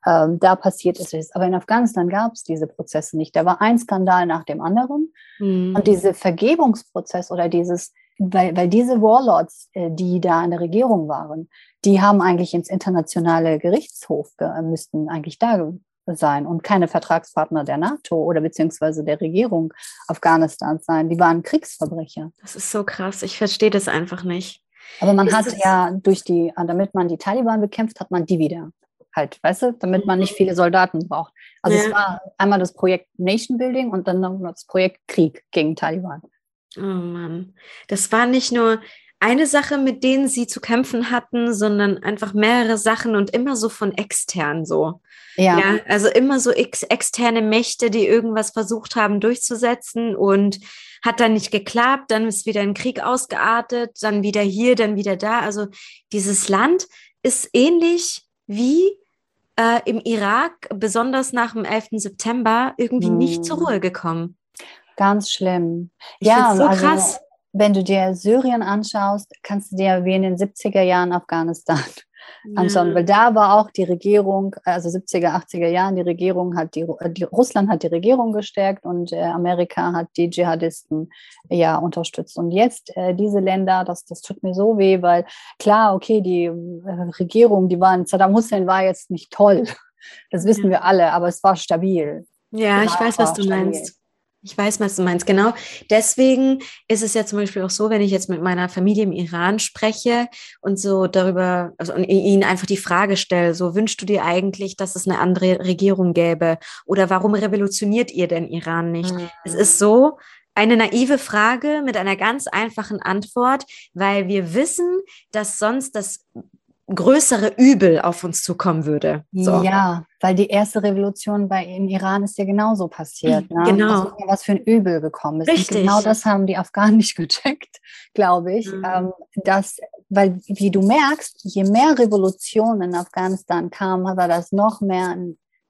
ähm, da passiert ist, ist. Aber in Afghanistan gab es diese Prozesse nicht. Da war ein Skandal nach dem anderen. Mhm. Und dieser Vergebungsprozess oder dieses, weil, weil diese Warlords, äh, die da in der Regierung waren, die haben eigentlich ins internationale Gerichtshof, äh, müssten eigentlich da sein und keine Vertragspartner der NATO oder beziehungsweise der Regierung Afghanistans sein. Die waren Kriegsverbrecher. Das ist so krass. Ich verstehe das einfach nicht. Aber man ist hat ja durch die, damit man die Taliban bekämpft, hat man die wieder. Halt, weißt du, damit man nicht viele Soldaten braucht. Also ja. es war einmal das Projekt Nation Building und dann noch das Projekt Krieg gegen Taliban. Oh Mann. Das war nicht nur eine Sache, mit denen sie zu kämpfen hatten, sondern einfach mehrere Sachen und immer so von extern so. Ja. ja also immer so ex externe Mächte, die irgendwas versucht haben durchzusetzen und hat dann nicht geklappt, dann ist wieder ein Krieg ausgeartet, dann wieder hier, dann wieder da. Also dieses Land ist ähnlich wie äh, im Irak, besonders nach dem 11. September, irgendwie hm. nicht zur hm. Ruhe gekommen. Ganz schlimm. Ich ja, so also, krass. Wenn du dir Syrien anschaust, kannst du dir wie in den 70er Jahren Afghanistan anschauen, ja. weil da war auch die Regierung, also 70er, 80er Jahren, die Regierung hat die, die Russland hat die Regierung gestärkt und äh, Amerika hat die Dschihadisten ja unterstützt. Und jetzt äh, diese Länder, das, das tut mir so weh, weil klar, okay, die äh, Regierung, die waren, Saddam Hussein war jetzt nicht toll, das wissen ja. wir alle, aber es war stabil. Ja, ich weiß, was du stabil. meinst. Ich weiß, was du meinst. Genau. Deswegen ist es ja zum Beispiel auch so, wenn ich jetzt mit meiner Familie im Iran spreche und so darüber, also und ihnen einfach die Frage stelle, so wünschst du dir eigentlich, dass es eine andere Regierung gäbe? Oder warum revolutioniert ihr denn Iran nicht? Mhm. Es ist so, eine naive Frage mit einer ganz einfachen Antwort, weil wir wissen, dass sonst das größere Übel auf uns zukommen würde. So. Ja, weil die erste Revolution bei im Iran ist ja genauso passiert. Ne? Genau. Also, was für ein Übel gekommen ist. Richtig. Und genau das haben die Afghanen nicht gecheckt, glaube ich. Mhm. Ähm, dass, weil, wie du merkst, je mehr Revolutionen in Afghanistan kamen, war das noch mehr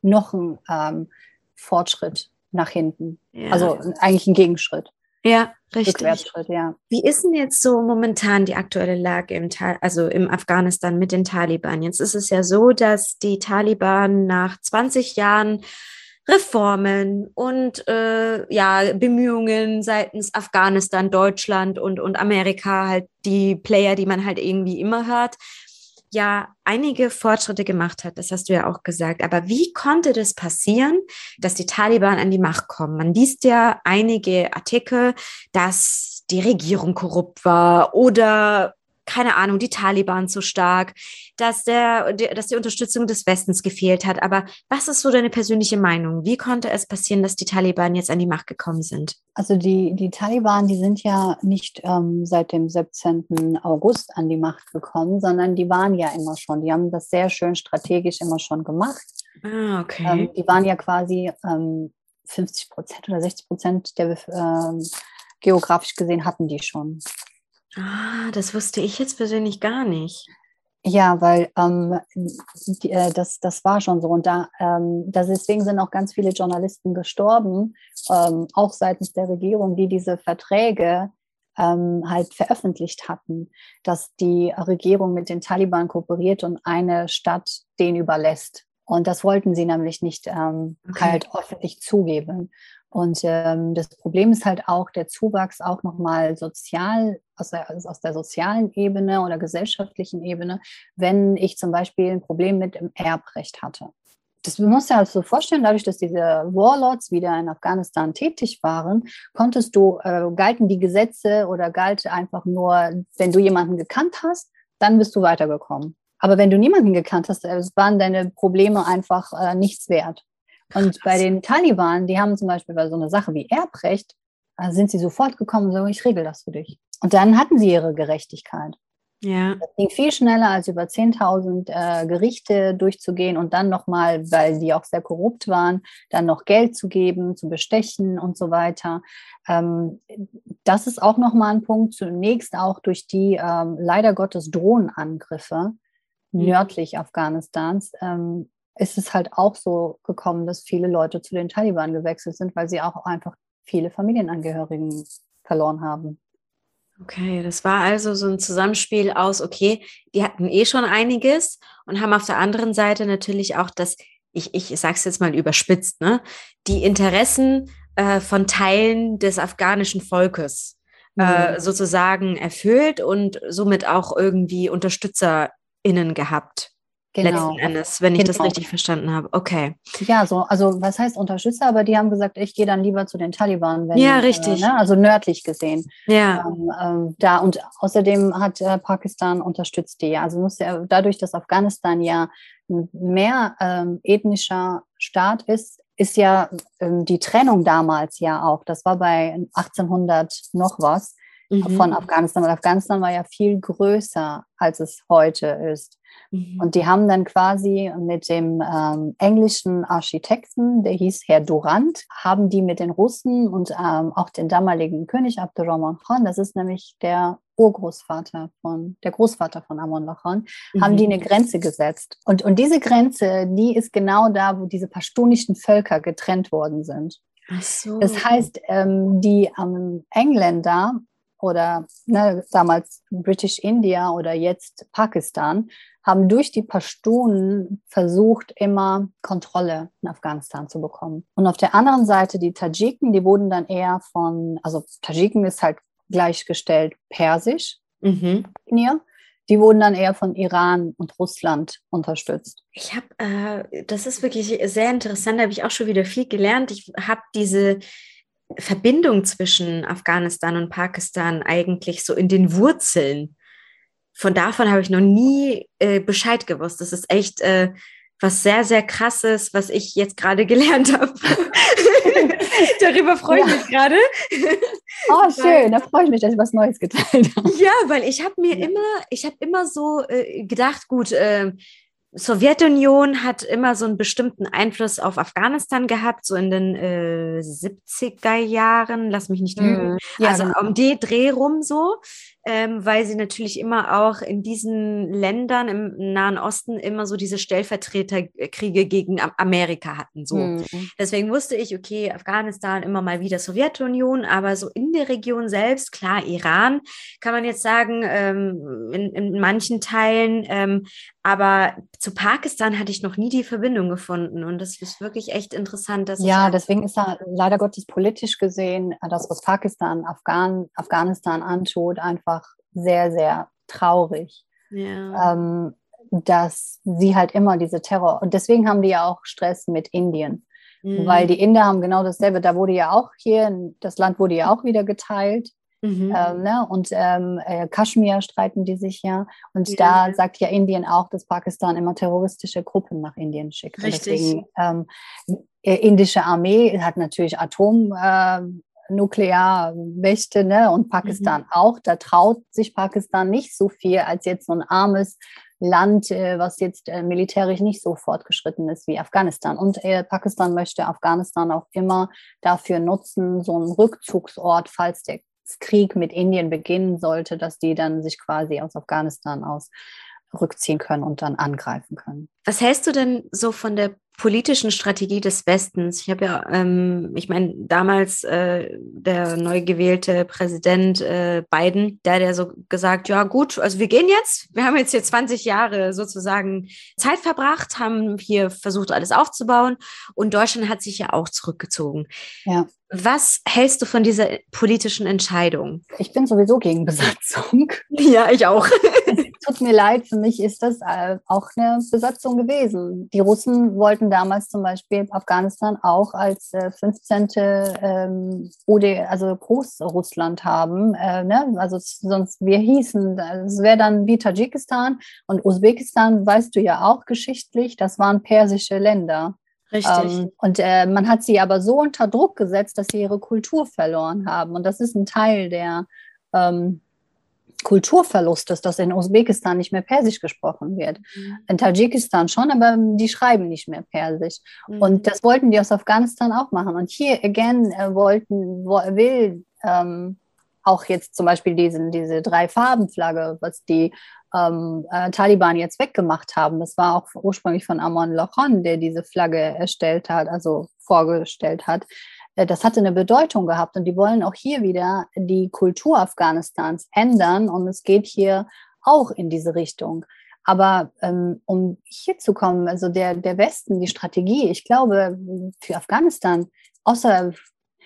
noch ein ähm, Fortschritt nach hinten. Ja. Also eigentlich ein Gegenschritt. Ja, richtig. Ja. Wie ist denn jetzt so momentan die aktuelle Lage im, also im Afghanistan mit den Taliban? Jetzt ist es ja so, dass die Taliban nach 20 Jahren Reformen und äh, ja, Bemühungen seitens Afghanistan, Deutschland und, und Amerika, halt die Player, die man halt irgendwie immer hört, ja einige Fortschritte gemacht hat, das hast du ja auch gesagt. Aber wie konnte das passieren, dass die Taliban an die Macht kommen? Man liest ja einige Artikel, dass die Regierung korrupt war oder keine Ahnung, die Taliban zu stark, dass, der, dass die Unterstützung des Westens gefehlt hat. Aber was ist so deine persönliche Meinung? Wie konnte es passieren, dass die Taliban jetzt an die Macht gekommen sind? Also die, die Taliban, die sind ja nicht ähm, seit dem 17. August an die Macht gekommen, sondern die waren ja immer schon. Die haben das sehr schön strategisch immer schon gemacht. Ah, okay. Ähm, die waren ja quasi ähm, 50 Prozent oder 60 Prozent der ähm, geografisch gesehen hatten die schon. Ah, das wusste ich jetzt persönlich gar nicht. Ja, weil ähm, die, äh, das, das war schon so. Und da, ähm, das, deswegen sind auch ganz viele Journalisten gestorben, ähm, auch seitens der Regierung, die diese Verträge ähm, halt veröffentlicht hatten, dass die Regierung mit den Taliban kooperiert und eine Stadt den überlässt. Und das wollten sie nämlich nicht ähm, okay. halt öffentlich zugeben. Und ähm, das Problem ist halt auch der Zuwachs auch nochmal sozial, aus der, also aus der sozialen Ebene oder gesellschaftlichen Ebene, wenn ich zum Beispiel ein Problem mit dem Erbrecht hatte. das musst du dir halt vorstellen, dadurch, dass diese Warlords wieder in Afghanistan tätig waren, konntest du, äh, galten die Gesetze oder galt einfach nur, wenn du jemanden gekannt hast, dann bist du weitergekommen. Aber wenn du niemanden gekannt hast, äh, waren deine Probleme einfach äh, nichts wert. Und bei den Taliban, die haben zum Beispiel bei so einer Sache wie Erbrecht, äh, sind sie sofort gekommen und sagen, ich regel das für dich. Und dann hatten sie ihre Gerechtigkeit. Ja. Das ging viel schneller, als über 10.000 äh, Gerichte durchzugehen und dann nochmal, weil die auch sehr korrupt waren, dann noch Geld zu geben, zu bestechen und so weiter. Ähm, das ist auch nochmal ein Punkt. Zunächst auch durch die ähm, leider Gottes Drohnenangriffe mhm. nördlich Afghanistans. Ähm, ist es halt auch so gekommen, dass viele Leute zu den Taliban gewechselt sind, weil sie auch einfach viele Familienangehörigen verloren haben. Okay, das war also so ein Zusammenspiel aus, okay, die hatten eh schon einiges und haben auf der anderen Seite natürlich auch das, ich, ich sage es jetzt mal überspitzt, ne, die Interessen äh, von Teilen des afghanischen Volkes äh, mhm. sozusagen erfüllt und somit auch irgendwie UnterstützerInnen gehabt. Genau. Letzten Endes, wenn ich genau. das richtig verstanden habe. Okay. Ja, so, also was heißt Unterstützer, aber die haben gesagt, ich gehe dann lieber zu den Taliban. Wenn, ja, richtig. Äh, ne? Also nördlich gesehen. Ja. Ähm, ähm, da und außerdem hat äh, Pakistan unterstützt die. Also muss ja dadurch, dass Afghanistan ja mehr ähm, ethnischer Staat ist, ist ja ähm, die Trennung damals ja auch. Das war bei 1800 noch was mhm. von Afghanistan. Und Afghanistan war ja viel größer, als es heute ist. Mhm. Und die haben dann quasi mit dem ähm, englischen Architekten, der hieß Herr Durant, haben die mit den Russen und ähm, auch den damaligen König Abdurrahman Khan, das ist nämlich der Urgroßvater von, der Großvater von Amon Khan, mhm. haben die mhm. eine Grenze gesetzt. Und, und diese Grenze, die ist genau da, wo diese pashtunischen Völker getrennt worden sind. So. Das heißt, ähm, die ähm, Engländer oder ne, damals British India oder jetzt Pakistan haben durch die Pashtunen versucht, immer Kontrolle in Afghanistan zu bekommen. Und auf der anderen Seite die Tadschiken, die wurden dann eher von, also Tadschiken ist halt gleichgestellt Persisch mhm. Die wurden dann eher von Iran und Russland unterstützt. Ich habe, äh, das ist wirklich sehr interessant, da habe ich auch schon wieder viel gelernt. Ich habe diese Verbindung zwischen Afghanistan und Pakistan eigentlich so in den Wurzeln von davon habe ich noch nie äh, Bescheid gewusst. Das ist echt äh, was sehr, sehr krasses, was ich jetzt gerade gelernt habe. Darüber freue ich ja. mich gerade. Oh, schön, da freue ich mich, dass ich was Neues geteilt habe. Ja, weil ich habe mir ja. immer, ich habe immer so äh, gedacht, gut, äh, Sowjetunion hat immer so einen bestimmten Einfluss auf Afghanistan gehabt, so in den äh, 70er Jahren, lass mich nicht lügen. Mhm. Ja, also genau. um die Dreh rum so ähm, weil sie natürlich immer auch in diesen Ländern im Nahen Osten immer so diese Stellvertreterkriege gegen Amerika hatten. So. Mhm. Deswegen wusste ich, okay, Afghanistan immer mal wieder Sowjetunion, aber so in der Region selbst, klar, Iran kann man jetzt sagen, ähm, in, in, manchen Teilen, ähm, aber zu Pakistan hatte ich noch nie die Verbindung gefunden und das ist wirklich echt interessant. Dass ja, deswegen ist da leider Gottes politisch gesehen das, was Pakistan, Afghan, Afghanistan antut, einfach einfach sehr, sehr traurig. Ja. Ähm, dass sie halt immer diese Terror und deswegen haben die ja auch Stress mit Indien, mhm. weil die Inder haben genau dasselbe. Da wurde ja auch hier, das Land wurde ja auch wieder geteilt. Mhm. Ähm, ne? Und ähm, äh, Kaschmir streiten die sich ja. Und ja. da sagt ja Indien auch, dass Pakistan immer terroristische Gruppen nach Indien schickt. Richtig. deswegen, ähm, äh, indische Armee hat natürlich Atom. Äh, Nuklearmächte ne? und Pakistan mhm. auch. Da traut sich Pakistan nicht so viel als jetzt so ein armes Land, äh, was jetzt äh, militärisch nicht so fortgeschritten ist wie Afghanistan. Und äh, Pakistan möchte Afghanistan auch immer dafür nutzen, so einen Rückzugsort, falls der Krieg mit Indien beginnen sollte, dass die dann sich quasi aus Afghanistan aus rückziehen können und dann angreifen können. Was hältst du denn so von der politischen Strategie des Westens? Ich habe ja, ähm, ich meine, damals äh, der neu gewählte Präsident äh, Biden, der hat ja so gesagt, ja gut, also wir gehen jetzt, wir haben jetzt hier 20 Jahre sozusagen Zeit verbracht, haben hier versucht, alles aufzubauen und Deutschland hat sich ja auch zurückgezogen. Ja. Was hältst du von dieser politischen Entscheidung? Ich bin sowieso gegen Besatzung. Ja, ich auch. Tut mir leid, für mich ist das äh, auch eine Besatzung gewesen. Die Russen wollten damals zum Beispiel Afghanistan auch als äh, 15. Ähm, OD, also Großrussland haben. Äh, ne? Also sonst, wir hießen, es wäre dann wie Tadschikistan und Usbekistan, weißt du ja auch geschichtlich, das waren persische Länder. Richtig. Ähm, und äh, man hat sie aber so unter Druck gesetzt, dass sie ihre Kultur verloren haben. Und das ist ein Teil der ähm, Kulturverlust ist, dass in Usbekistan nicht mehr Persisch gesprochen wird. Mhm. In Tadschikistan schon, aber die schreiben nicht mehr Persisch. Mhm. Und das wollten die aus Afghanistan auch machen. Und hier, again, äh, wollten, wo, will ähm, auch jetzt zum Beispiel diesen, diese Drei-Farben-Flagge, was die ähm, äh, Taliban jetzt weggemacht haben. Das war auch ursprünglich von Amon Lochon, der diese Flagge erstellt hat, also vorgestellt hat. Äh, das hatte eine Bedeutung gehabt und die wollen auch hier wieder die Kultur Afghanistans ändern und es geht hier auch in diese Richtung. Aber ähm, um hier zu kommen, also der, der Westen, die Strategie, ich glaube, für Afghanistan, außer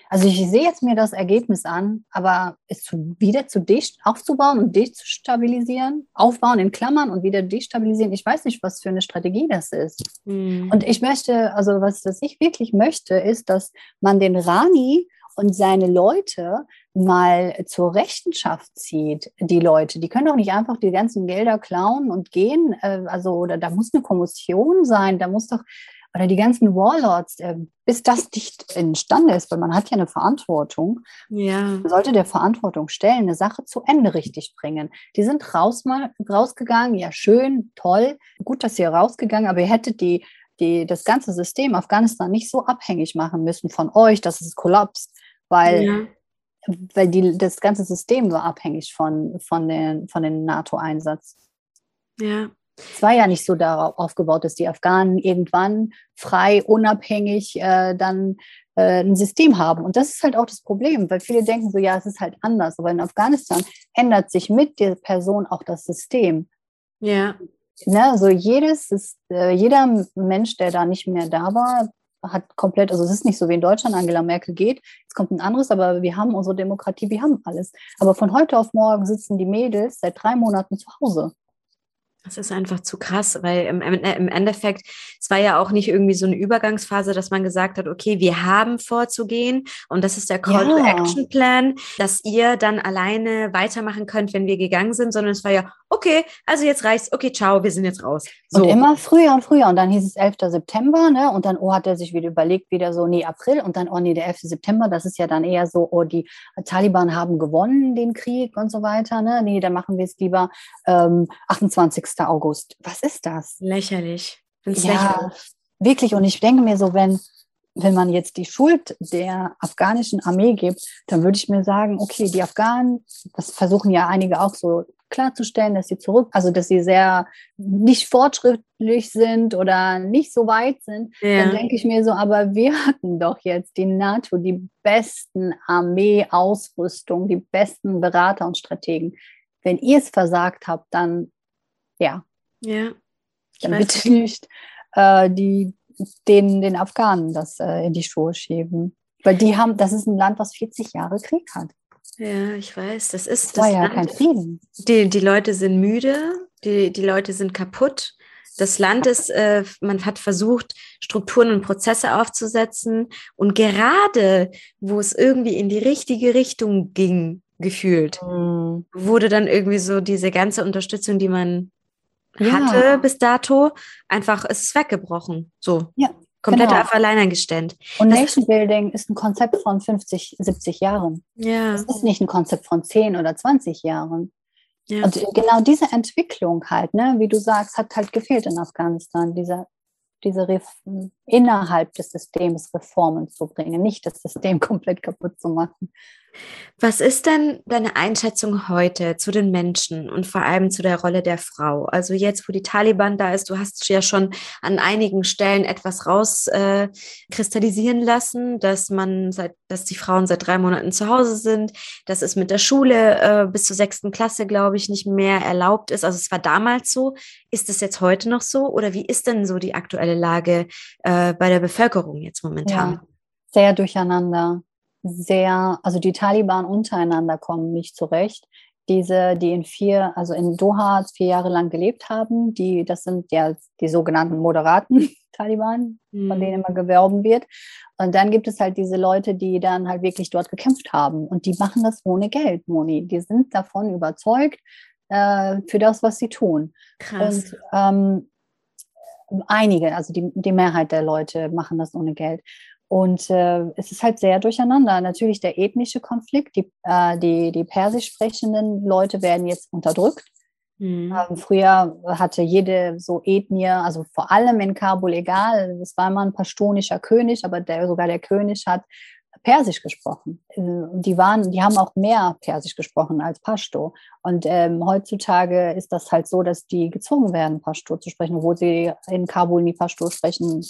also ich sehe jetzt mir das Ergebnis an, aber es zu, wieder zu dicht aufzubauen und destabilisieren, aufbauen in Klammern und wieder destabilisieren, ich weiß nicht, was für eine Strategie das ist. Mhm. Und ich möchte, also was, was ich wirklich möchte, ist, dass man den Rani und seine Leute mal zur Rechenschaft zieht, die Leute. Die können doch nicht einfach die ganzen Gelder klauen und gehen. Äh, also, oder da muss eine Kommission sein, da muss doch oder die ganzen Warlords, äh, bis das nicht imstande ist, weil man hat ja eine Verantwortung, ja. sollte der Verantwortung stellen, eine Sache zu Ende richtig bringen. Die sind raus mal, rausgegangen, ja schön, toll, gut, dass ihr rausgegangen, aber ihr hättet die, die, das ganze System Afghanistan nicht so abhängig machen müssen von euch, dass es kollapst, weil ja weil die, das ganze System war abhängig von, von den, von den NATO-Einsatz. Ja. Es war ja nicht so darauf aufgebaut, dass die Afghanen irgendwann frei, unabhängig äh, dann äh, ein System haben. Und das ist halt auch das Problem, weil viele denken so, ja, es ist halt anders. Aber in Afghanistan ändert sich mit der Person auch das System. Ja. Ne, also jedes ist, äh, jeder Mensch, der da nicht mehr da war, hat komplett, also es ist nicht so wie in Deutschland, Angela Merkel geht, es kommt ein anderes, aber wir haben unsere Demokratie, wir haben alles. Aber von heute auf morgen sitzen die Mädels seit drei Monaten zu Hause. Das ist einfach zu krass, weil im, im, Endeffekt, es war ja auch nicht irgendwie so eine Übergangsphase, dass man gesagt hat, okay, wir haben vorzugehen und das ist der Call ja. to Action Plan, dass ihr dann alleine weitermachen könnt, wenn wir gegangen sind, sondern es war ja, okay, also jetzt reicht's, okay, ciao, wir sind jetzt raus. So. Und immer früher und früher und dann hieß es 11. September, ne? Und dann, oh, hat er sich wieder überlegt, wieder so, nee, April und dann, oh, nee, der 11. September, das ist ja dann eher so, oh, die Taliban haben gewonnen, den Krieg und so weiter, ne? Nee, dann machen wir es lieber ähm, 28. August. Was ist das? Lächerlich. Find's ja, lächerlich. wirklich. Und ich denke mir so, wenn, wenn man jetzt die Schuld der afghanischen Armee gibt, dann würde ich mir sagen, okay, die Afghanen, das versuchen ja einige auch so klarzustellen, dass sie zurück, also dass sie sehr nicht fortschrittlich sind oder nicht so weit sind, ja. dann denke ich mir so, aber wir hatten doch jetzt die NATO, die besten Armee-Ausrüstung, die besten Berater und Strategen. Wenn ihr es versagt habt, dann ja. Ja. Dann bitte nicht äh, die, den, den Afghanen das äh, in die Schuhe schieben. Weil die haben, das ist ein Land, was 40 Jahre Krieg hat. Ja, ich weiß. Das ist das war ja Land, kein Frieden. Die, die Leute sind müde, die, die Leute sind kaputt. Das Land ist, äh, man hat versucht, Strukturen und Prozesse aufzusetzen. Und gerade, wo es irgendwie in die richtige Richtung ging, gefühlt, mhm. wurde dann irgendwie so diese ganze Unterstützung, die man ja. hatte bis dato, einfach ist es weggebrochen. So. Ja. Komplett genau. auf Alleingestellt. Und das Nation Building ist ein Konzept von 50, 70 Jahren. Ja. Es ist nicht ein Konzept von 10 oder 20 Jahren. Ja. Und genau diese Entwicklung halt, ne, wie du sagst, hat halt gefehlt in Afghanistan, dieser diese Ref innerhalb des Systems Reformen zu bringen, nicht das System komplett kaputt zu machen. Was ist denn deine Einschätzung heute zu den Menschen und vor allem zu der Rolle der Frau? Also jetzt, wo die Taliban da ist, du hast ja schon an einigen Stellen etwas rauskristallisieren äh, lassen, dass man seit, dass die Frauen seit drei Monaten zu Hause sind, dass es mit der Schule äh, bis zur sechsten Klasse, glaube ich, nicht mehr erlaubt ist. Also es war damals so. Ist es jetzt heute noch so? Oder wie ist denn so die aktuelle Lage äh, bei der Bevölkerung jetzt momentan? Ja, sehr durcheinander sehr, also die Taliban untereinander kommen nicht zurecht. diese, die in vier, also in Doha vier Jahre lang gelebt haben, die, das sind ja die sogenannten moderaten Taliban, mhm. von denen immer gewerben wird. Und dann gibt es halt diese Leute, die dann halt wirklich dort gekämpft haben. Und die machen das ohne Geld, Moni. Die sind davon überzeugt, äh, für das, was sie tun. Krass. Und ähm, einige, also die, die Mehrheit der Leute machen das ohne Geld. Und äh, es ist halt sehr durcheinander. Natürlich der ethnische Konflikt, die, äh, die, die persisch sprechenden Leute werden jetzt unterdrückt. Mhm. Ähm, früher hatte jede so Ethnie, also vor allem in Kabul, egal, es war immer ein pashtunischer König, aber der, sogar der König hat Persisch gesprochen. Äh, die waren, die haben auch mehr Persisch gesprochen als Pashto. Und ähm, heutzutage ist das halt so, dass die gezwungen werden, Pashto zu sprechen, obwohl sie in Kabul nie Pashto sprechen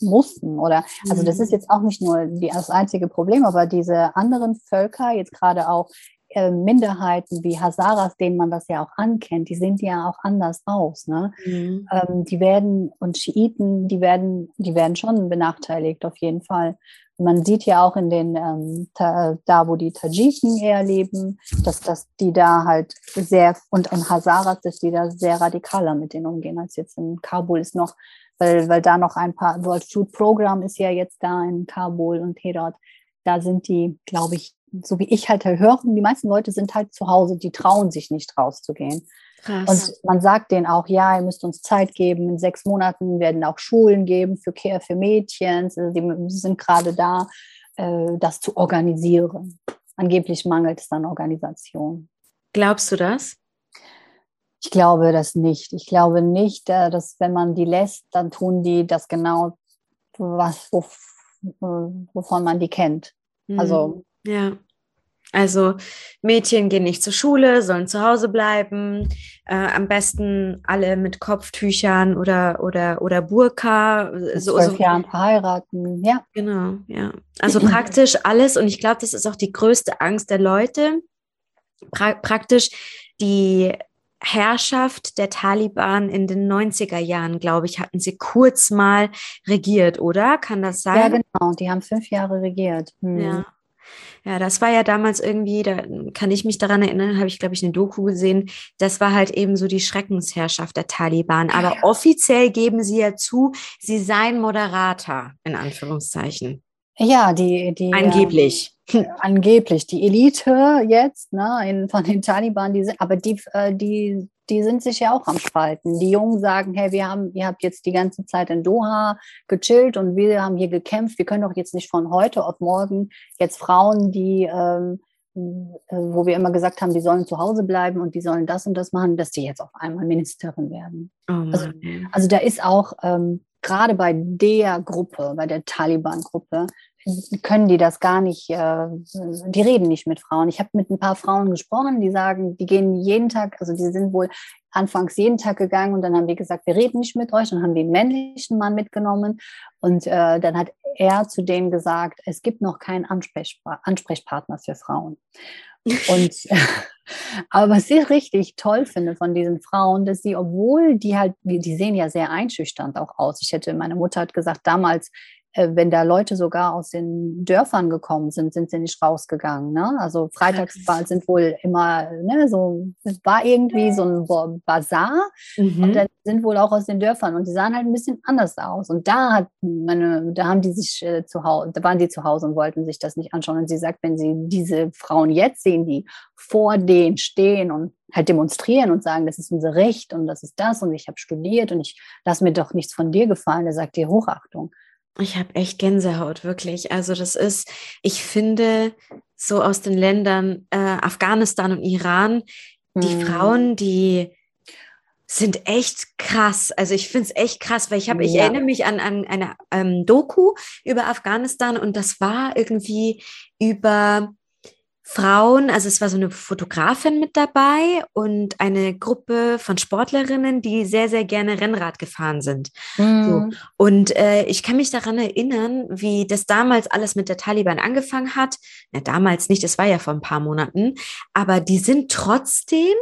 mussten. Oder also das ist mhm. jetzt auch nicht nur die, das einzige Problem, aber diese anderen Völker, jetzt gerade auch äh, Minderheiten wie Hazaras, denen man das ja auch ankennt, die sehen ja auch anders aus. Ne? Mhm. Ähm, die werden und Schiiten, die werden, die werden schon benachteiligt auf jeden Fall. Man sieht ja auch in den, ähm, da wo die Tadschiken eher leben, dass, dass die da halt sehr, und in Hazaras, dass die da sehr radikaler mit denen umgehen, als jetzt in Kabul ist noch, weil, weil da noch ein paar, World Food Program ist ja jetzt da in Kabul und Herat. Da sind die, glaube ich, so wie ich halt höre, die meisten Leute sind halt zu Hause, die trauen sich nicht rauszugehen. Krass. Und man sagt denen auch, ja, ihr müsst uns Zeit geben. In sechs Monaten werden auch Schulen geben für, für Mädchen. Sie sind gerade da, äh, das zu organisieren. Angeblich mangelt es an Organisation. Glaubst du das? Ich glaube das nicht. Ich glaube nicht, äh, dass wenn man die lässt, dann tun die das genau, was, wovon man die kennt. Also mhm. ja. Also Mädchen gehen nicht zur Schule, sollen zu Hause bleiben. Äh, am besten alle mit Kopftüchern oder oder oder Burka. Mit so, zwölf so. Jahren verheiraten, ja. Genau, ja. Also praktisch alles. Und ich glaube, das ist auch die größte Angst der Leute. Pra praktisch die Herrschaft der Taliban in den 90er Jahren, glaube ich, hatten sie kurz mal regiert, oder? Kann das sein? Ja, genau. Die haben fünf Jahre regiert. Hm. Ja. Ja, das war ja damals irgendwie, da kann ich mich daran erinnern, habe ich, glaube ich, eine Doku gesehen. Das war halt eben so die Schreckensherrschaft der Taliban. Aber offiziell geben sie ja zu, sie seien Moderator, in Anführungszeichen. Ja, die, die angeblich. Äh, angeblich. Die Elite jetzt, ne, in, von den Taliban, die sind, aber die, äh, die, die sind sich ja auch am Spalten. Die Jungen sagen, hey, wir haben, ihr habt jetzt die ganze Zeit in Doha gechillt und wir haben hier gekämpft. Wir können doch jetzt nicht von heute auf morgen jetzt Frauen, die ähm, äh, wo wir immer gesagt haben, die sollen zu Hause bleiben und die sollen das und das machen, dass die jetzt auf einmal Ministerin werden. Oh also, also da ist auch ähm, gerade bei der Gruppe, bei der Taliban-Gruppe, können die das gar nicht, äh, die reden nicht mit Frauen. Ich habe mit ein paar Frauen gesprochen, die sagen, die gehen jeden Tag, also die sind wohl anfangs jeden Tag gegangen und dann haben die gesagt, wir reden nicht mit euch. Dann haben die einen männlichen Mann mitgenommen und äh, dann hat er zu denen gesagt, es gibt noch keinen Ansprechpa Ansprechpartner für Frauen. Und aber was ich richtig toll finde von diesen Frauen, dass sie, obwohl die halt, die sehen ja sehr einschüchternd auch aus. Ich hätte, meine Mutter hat gesagt, damals wenn da Leute sogar aus den Dörfern gekommen sind, sind sie nicht rausgegangen. Ne? Also freitags sind wohl immer ne, so, es war irgendwie so ein Bazar mhm. und dann sind wohl auch aus den Dörfern und die sahen halt ein bisschen anders aus. Und da hat meine, da haben die sich äh, zu Hause, da waren die zu Hause und wollten sich das nicht anschauen. Und sie sagt, wenn sie diese Frauen jetzt sehen, die vor denen stehen und halt demonstrieren und sagen, das ist unser Recht und das ist das und ich habe studiert und ich lasse mir doch nichts von dir gefallen, da sagt ihr Hochachtung. Ich habe echt Gänsehaut, wirklich. Also das ist, ich finde, so aus den Ländern äh, Afghanistan und Iran, die hm. Frauen, die sind echt krass. Also ich finde es echt krass, weil ich habe, ich ja. erinnere mich an, an eine ähm, Doku über Afghanistan und das war irgendwie über Frauen, also es war so eine Fotografin mit dabei und eine Gruppe von Sportlerinnen, die sehr, sehr gerne Rennrad gefahren sind. Mhm. So. Und äh, ich kann mich daran erinnern, wie das damals alles mit der Taliban angefangen hat. Na, damals nicht, das war ja vor ein paar Monaten, aber die sind trotzdem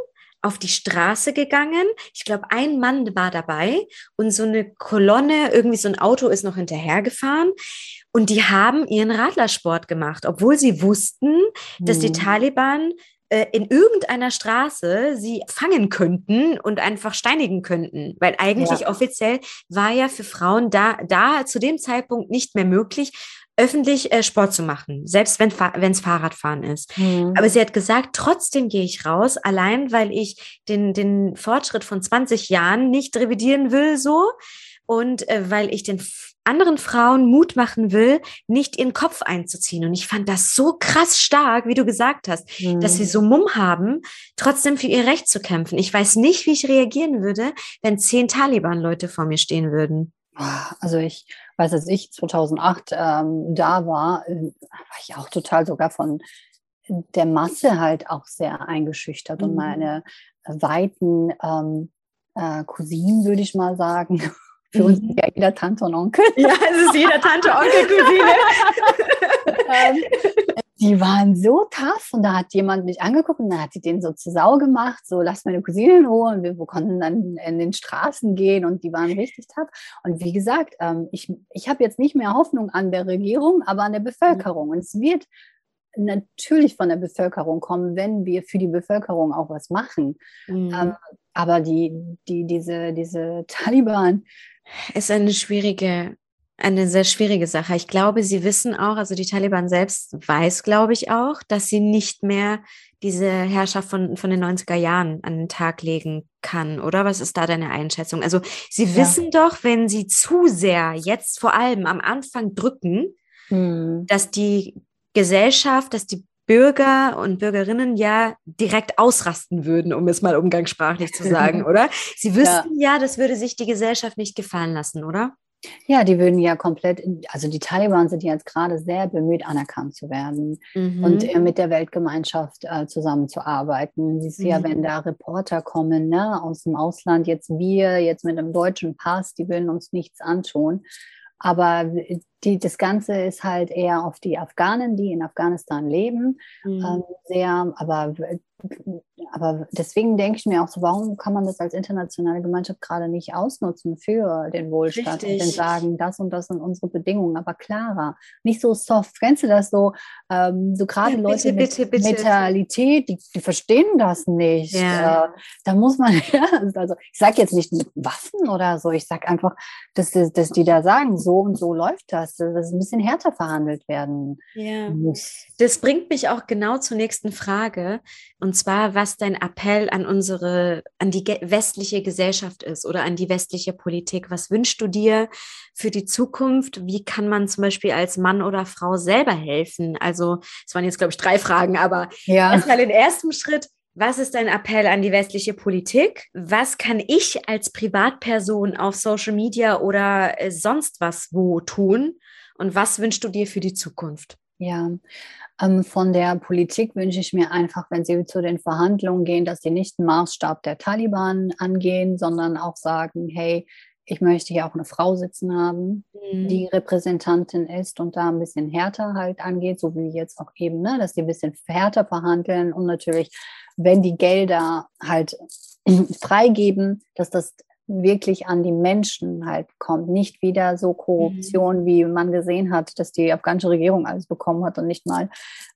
auf die Straße gegangen. Ich glaube, ein Mann war dabei und so eine Kolonne, irgendwie so ein Auto ist noch hinterhergefahren. Und die haben ihren Radlersport gemacht, obwohl sie wussten, dass die mhm. Taliban äh, in irgendeiner Straße sie fangen könnten und einfach steinigen könnten. Weil eigentlich ja. offiziell war ja für Frauen da, da zu dem Zeitpunkt nicht mehr möglich, öffentlich äh, Sport zu machen, selbst wenn es Fahrradfahren ist. Mhm. Aber sie hat gesagt, trotzdem gehe ich raus, allein weil ich den, den Fortschritt von 20 Jahren nicht revidieren will, so und äh, weil ich den anderen Frauen Mut machen will, nicht ihren Kopf einzuziehen. Und ich fand das so krass stark, wie du gesagt hast, mhm. dass sie so Mumm haben, trotzdem für ihr Recht zu kämpfen. Ich weiß nicht, wie ich reagieren würde, wenn zehn Taliban-Leute vor mir stehen würden. Also ich weiß, als ich 2008 ähm, da war, äh, war ich auch total sogar von der Masse halt auch sehr eingeschüchtert mhm. und meine weiten ähm, äh, Cousinen, würde ich mal sagen, für uns ist ja jeder Tante und Onkel. Ja, es ist jeder Tante, Onkel, Cousine. ähm, die waren so tough und da hat jemand mich angeguckt und dann hat sie den so zu Sau gemacht, so lass meine Cousine in Ruhe und wir konnten dann in den Straßen gehen und die waren richtig tough. Und wie gesagt, ähm, ich, ich habe jetzt nicht mehr Hoffnung an der Regierung, aber an der Bevölkerung. Und es wird natürlich von der Bevölkerung kommen, wenn wir für die Bevölkerung auch was machen. Mhm. Ähm, aber die, die, diese, diese Taliban, ist eine schwierige, eine sehr schwierige Sache. Ich glaube, sie wissen auch, also die Taliban selbst weiß, glaube ich auch, dass sie nicht mehr diese Herrschaft von, von den 90er Jahren an den Tag legen kann, oder? Was ist da deine Einschätzung? Also sie ja. wissen doch, wenn sie zu sehr jetzt vor allem am Anfang drücken, hm. dass die Gesellschaft, dass die Bürger und Bürgerinnen ja direkt ausrasten würden, um es mal umgangssprachlich zu sagen, oder? Sie wüssten ja. ja, das würde sich die Gesellschaft nicht gefallen lassen, oder? Ja, die würden ja komplett, also die Taliban sind jetzt gerade sehr bemüht, anerkannt zu werden mhm. und äh, mit der Weltgemeinschaft äh, zusammenzuarbeiten. Siehst mhm. ja, wenn da Reporter kommen ne, aus dem Ausland, jetzt wir, jetzt mit einem deutschen Pass, die würden uns nichts antun. Aber die, das Ganze ist halt eher auf die Afghanen, die in Afghanistan leben, mhm. ähm, sehr, aber aber deswegen denke ich mir auch so, warum kann man das als internationale Gemeinschaft gerade nicht ausnutzen für den Wohlstand Richtig. und dann sagen, das und das sind unsere Bedingungen, aber klarer, nicht so soft. Kennst du das so? Ähm, so gerade ja, Leute mit bitte, bitte. Mentalität, die, die, verstehen das nicht. Ja. Äh, da muss man, ja, also ich sage jetzt nicht mit Waffen oder so, ich sage einfach, dass, dass die da sagen, so und so läuft das, dass es ein bisschen härter verhandelt werden ja. muss. Das bringt mich auch genau zur nächsten Frage. Und zwar, was dein Appell an unsere, an die westliche Gesellschaft ist oder an die westliche Politik. Was wünschst du dir für die Zukunft? Wie kann man zum Beispiel als Mann oder Frau selber helfen? Also, es waren jetzt, glaube ich, drei Fragen, aber ja. erstmal den ersten Schritt. Was ist dein Appell an die westliche Politik? Was kann ich als Privatperson auf Social Media oder äh, sonst was wo tun? Und was wünschst du dir für die Zukunft? Ja, von der Politik wünsche ich mir einfach, wenn sie zu den Verhandlungen gehen, dass sie nicht den Maßstab der Taliban angehen, sondern auch sagen, hey, ich möchte hier auch eine Frau sitzen haben, mhm. die Repräsentantin ist und da ein bisschen härter halt angeht, so wie jetzt auch eben, ne, dass die ein bisschen härter verhandeln und natürlich, wenn die Gelder halt freigeben, dass das wirklich an die Menschen halt kommt. Nicht wieder so Korruption, mhm. wie man gesehen hat, dass die afghanische Regierung alles bekommen hat und nicht mal,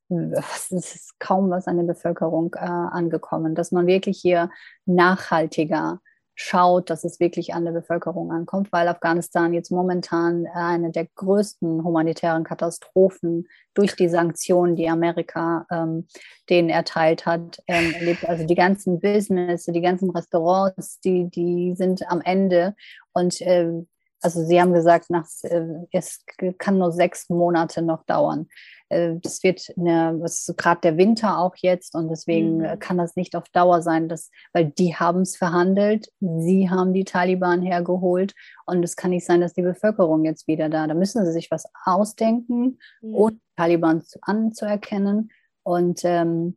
es ist kaum was an der Bevölkerung äh, angekommen. Dass man wirklich hier nachhaltiger schaut, dass es wirklich an der Bevölkerung ankommt, weil Afghanistan jetzt momentan eine der größten humanitären Katastrophen durch die Sanktionen, die Amerika ähm, denen erteilt hat, ähm, erlebt. Also die ganzen Business, die ganzen Restaurants, die, die sind am Ende und äh, also Sie haben gesagt, nach, äh, es kann nur sechs Monate noch dauern. Äh, das wird eine, das ist gerade der Winter auch jetzt und deswegen mhm. kann das nicht auf Dauer sein, dass, weil die haben es verhandelt, sie haben die Taliban hergeholt und es kann nicht sein, dass die Bevölkerung jetzt wieder da. Da müssen sie sich was ausdenken, mhm. ohne Taliban zu, anzuerkennen. Und ähm,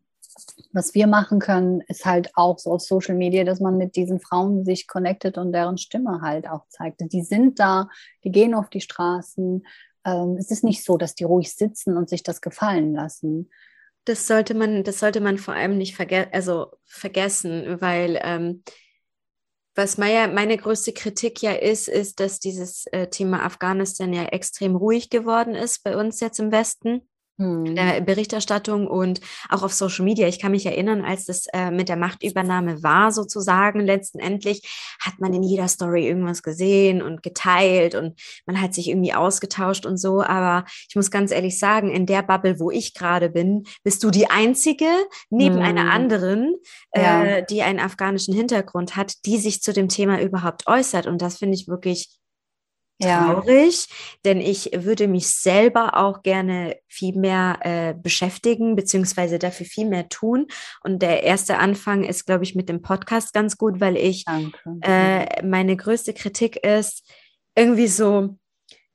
was wir machen können, ist halt auch so auf Social Media, dass man mit diesen Frauen sich connectet und deren Stimme halt auch zeigt. Die sind da, die gehen auf die Straßen ähm, es ist nicht so, dass die ruhig sitzen und sich das gefallen lassen. Das sollte man, das sollte man vor allem nicht verge also vergessen, weil ähm, was meine, meine größte Kritik ja ist, ist, dass dieses äh, Thema Afghanistan ja extrem ruhig geworden ist bei uns jetzt im Westen. Hm. der Berichterstattung und auch auf Social Media. Ich kann mich erinnern, als das äh, mit der Machtübernahme war, sozusagen, letztendlich hat man in jeder Story irgendwas gesehen und geteilt und man hat sich irgendwie ausgetauscht und so. Aber ich muss ganz ehrlich sagen, in der Bubble, wo ich gerade bin, bist du die Einzige neben hm. einer anderen, ja. äh, die einen afghanischen Hintergrund hat, die sich zu dem Thema überhaupt äußert. Und das finde ich wirklich traurig, ja. denn ich würde mich selber auch gerne viel mehr äh, beschäftigen, beziehungsweise dafür viel mehr tun. Und der erste Anfang ist, glaube ich, mit dem Podcast ganz gut, weil ich, äh, meine größte Kritik ist, irgendwie so,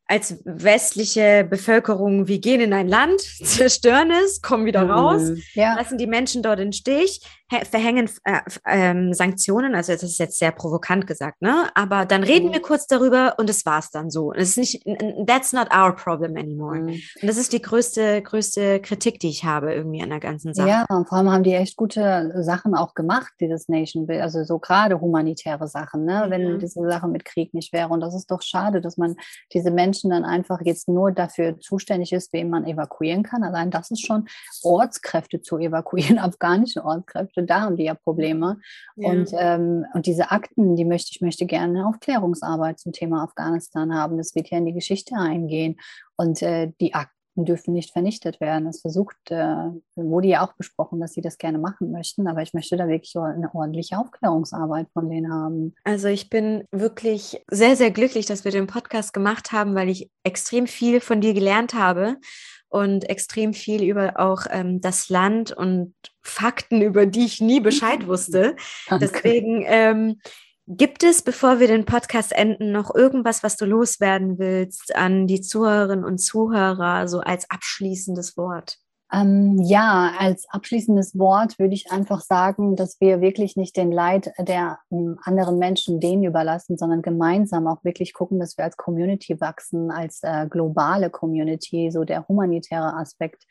als westliche Bevölkerung, wir gehen in ein Land, zerstören es, kommen wieder mhm. raus, ja. lassen die Menschen dort in Stich, verhängen äh, ähm, Sanktionen, also das ist jetzt sehr provokant gesagt, ne? Aber dann reden mhm. wir kurz darüber und es war's dann so. Es ist nicht, that's not our problem anymore. Mhm. Und das ist die größte, größte Kritik, die ich habe irgendwie an der ganzen Sache. Ja, und vor allem haben die echt gute Sachen auch gemacht, dieses Nation Build, also so gerade humanitäre Sachen, ne? Wenn diese Sache mit Krieg nicht wäre. Und das ist doch schade, dass man diese Menschen dann einfach jetzt nur dafür zuständig ist, wen man evakuieren kann. Allein das ist schon Ortskräfte zu evakuieren, afghanische Ortskräfte da haben die ja Probleme. Ja. Und, ähm, und diese Akten, die möchte ich möchte gerne Aufklärungsarbeit zum Thema Afghanistan haben. Das wird ja in die Geschichte eingehen. Und äh, die Akten dürfen nicht vernichtet werden. Das versucht, äh, wurde ja auch besprochen, dass sie das gerne machen möchten, aber ich möchte da wirklich eine ordentliche Aufklärungsarbeit von denen haben. Also ich bin wirklich sehr, sehr glücklich, dass wir den Podcast gemacht haben, weil ich extrem viel von dir gelernt habe und extrem viel über auch ähm, das Land und Fakten, über die ich nie Bescheid wusste. Danke. Deswegen ähm, gibt es, bevor wir den Podcast enden, noch irgendwas, was du loswerden willst an die Zuhörerinnen und Zuhörer, so als abschließendes Wort? Ähm, ja, als abschließendes Wort würde ich einfach sagen, dass wir wirklich nicht den Leid der ähm, anderen Menschen denen überlassen, sondern gemeinsam auch wirklich gucken, dass wir als Community wachsen, als äh, globale Community, so der humanitäre Aspekt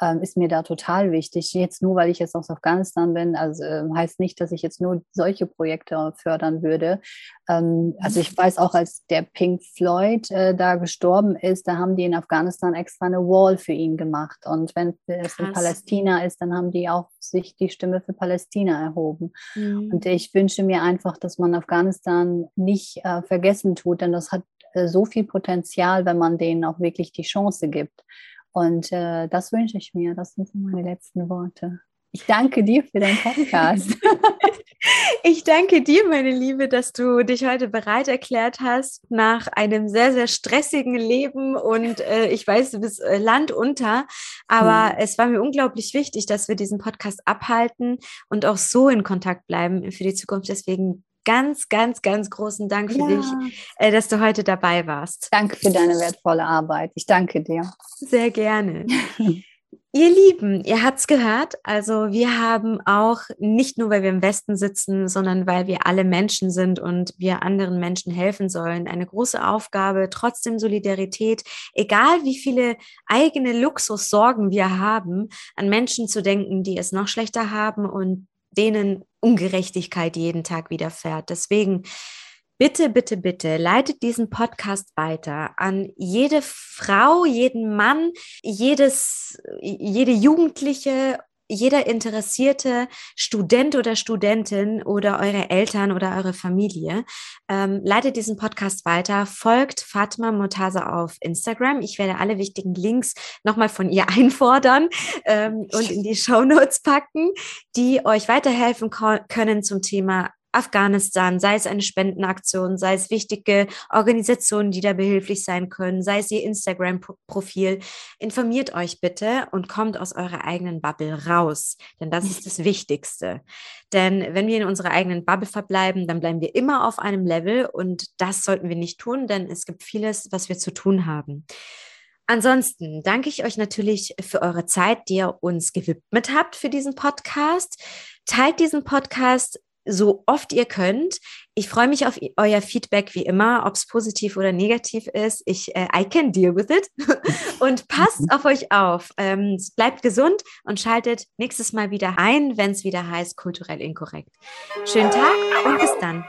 ähm, ist mir da total wichtig. Jetzt nur, weil ich jetzt aus Afghanistan bin, also äh, heißt nicht, dass ich jetzt nur solche Projekte fördern würde. Ähm, also ich weiß auch, als der Pink Floyd äh, da gestorben ist, da haben die in Afghanistan extra eine Wall für ihn gemacht. Und wenn es in Palästina ist, dann haben die auch sich die Stimme für Palästina erhoben. Mhm. Und ich wünsche mir einfach, dass man Afghanistan nicht äh, vergessen tut, denn das hat äh, so viel Potenzial, wenn man denen auch wirklich die Chance gibt. Und äh, das wünsche ich mir. Das sind meine letzten Worte. Ich danke dir für deinen Podcast. ich danke dir, meine Liebe, dass du dich heute bereit erklärt hast nach einem sehr, sehr stressigen Leben. Und äh, ich weiß, du bist äh, landunter. Aber mhm. es war mir unglaublich wichtig, dass wir diesen Podcast abhalten und auch so in Kontakt bleiben für die Zukunft. Deswegen ganz, ganz, ganz großen Dank für ja. dich, äh, dass du heute dabei warst. Danke für deine wertvolle Arbeit. Ich danke dir. Sehr gerne. Ihr Lieben, ihr habt's gehört. Also wir haben auch nicht nur, weil wir im Westen sitzen, sondern weil wir alle Menschen sind und wir anderen Menschen helfen sollen, eine große Aufgabe, trotzdem Solidarität, egal wie viele eigene Luxussorgen wir haben, an Menschen zu denken, die es noch schlechter haben und denen Ungerechtigkeit jeden Tag widerfährt. Deswegen bitte, bitte, bitte leitet diesen Podcast weiter an jede Frau, jeden Mann, jedes, jede Jugendliche jeder interessierte Student oder Studentin oder eure Eltern oder eure Familie, ähm, leitet diesen Podcast weiter, folgt Fatma Murtaza auf Instagram. Ich werde alle wichtigen Links nochmal von ihr einfordern ähm, und in die Show Notes packen, die euch weiterhelfen können zum Thema Afghanistan, sei es eine Spendenaktion, sei es wichtige Organisationen, die da behilflich sein können, sei es ihr Instagram-Profil. Informiert euch bitte und kommt aus eurer eigenen Bubble raus, denn das ist das Wichtigste. Denn wenn wir in unserer eigenen Bubble verbleiben, dann bleiben wir immer auf einem Level und das sollten wir nicht tun, denn es gibt vieles, was wir zu tun haben. Ansonsten danke ich euch natürlich für eure Zeit, die ihr uns gewidmet habt für diesen Podcast. Teilt diesen Podcast so oft ihr könnt. Ich freue mich auf euer Feedback wie immer, ob es positiv oder negativ ist. Ich, äh, I can deal with it. und passt mhm. auf euch auf. Ähm, bleibt gesund und schaltet nächstes Mal wieder ein, wenn es wieder heißt kulturell inkorrekt. Schönen Tag und bis dann.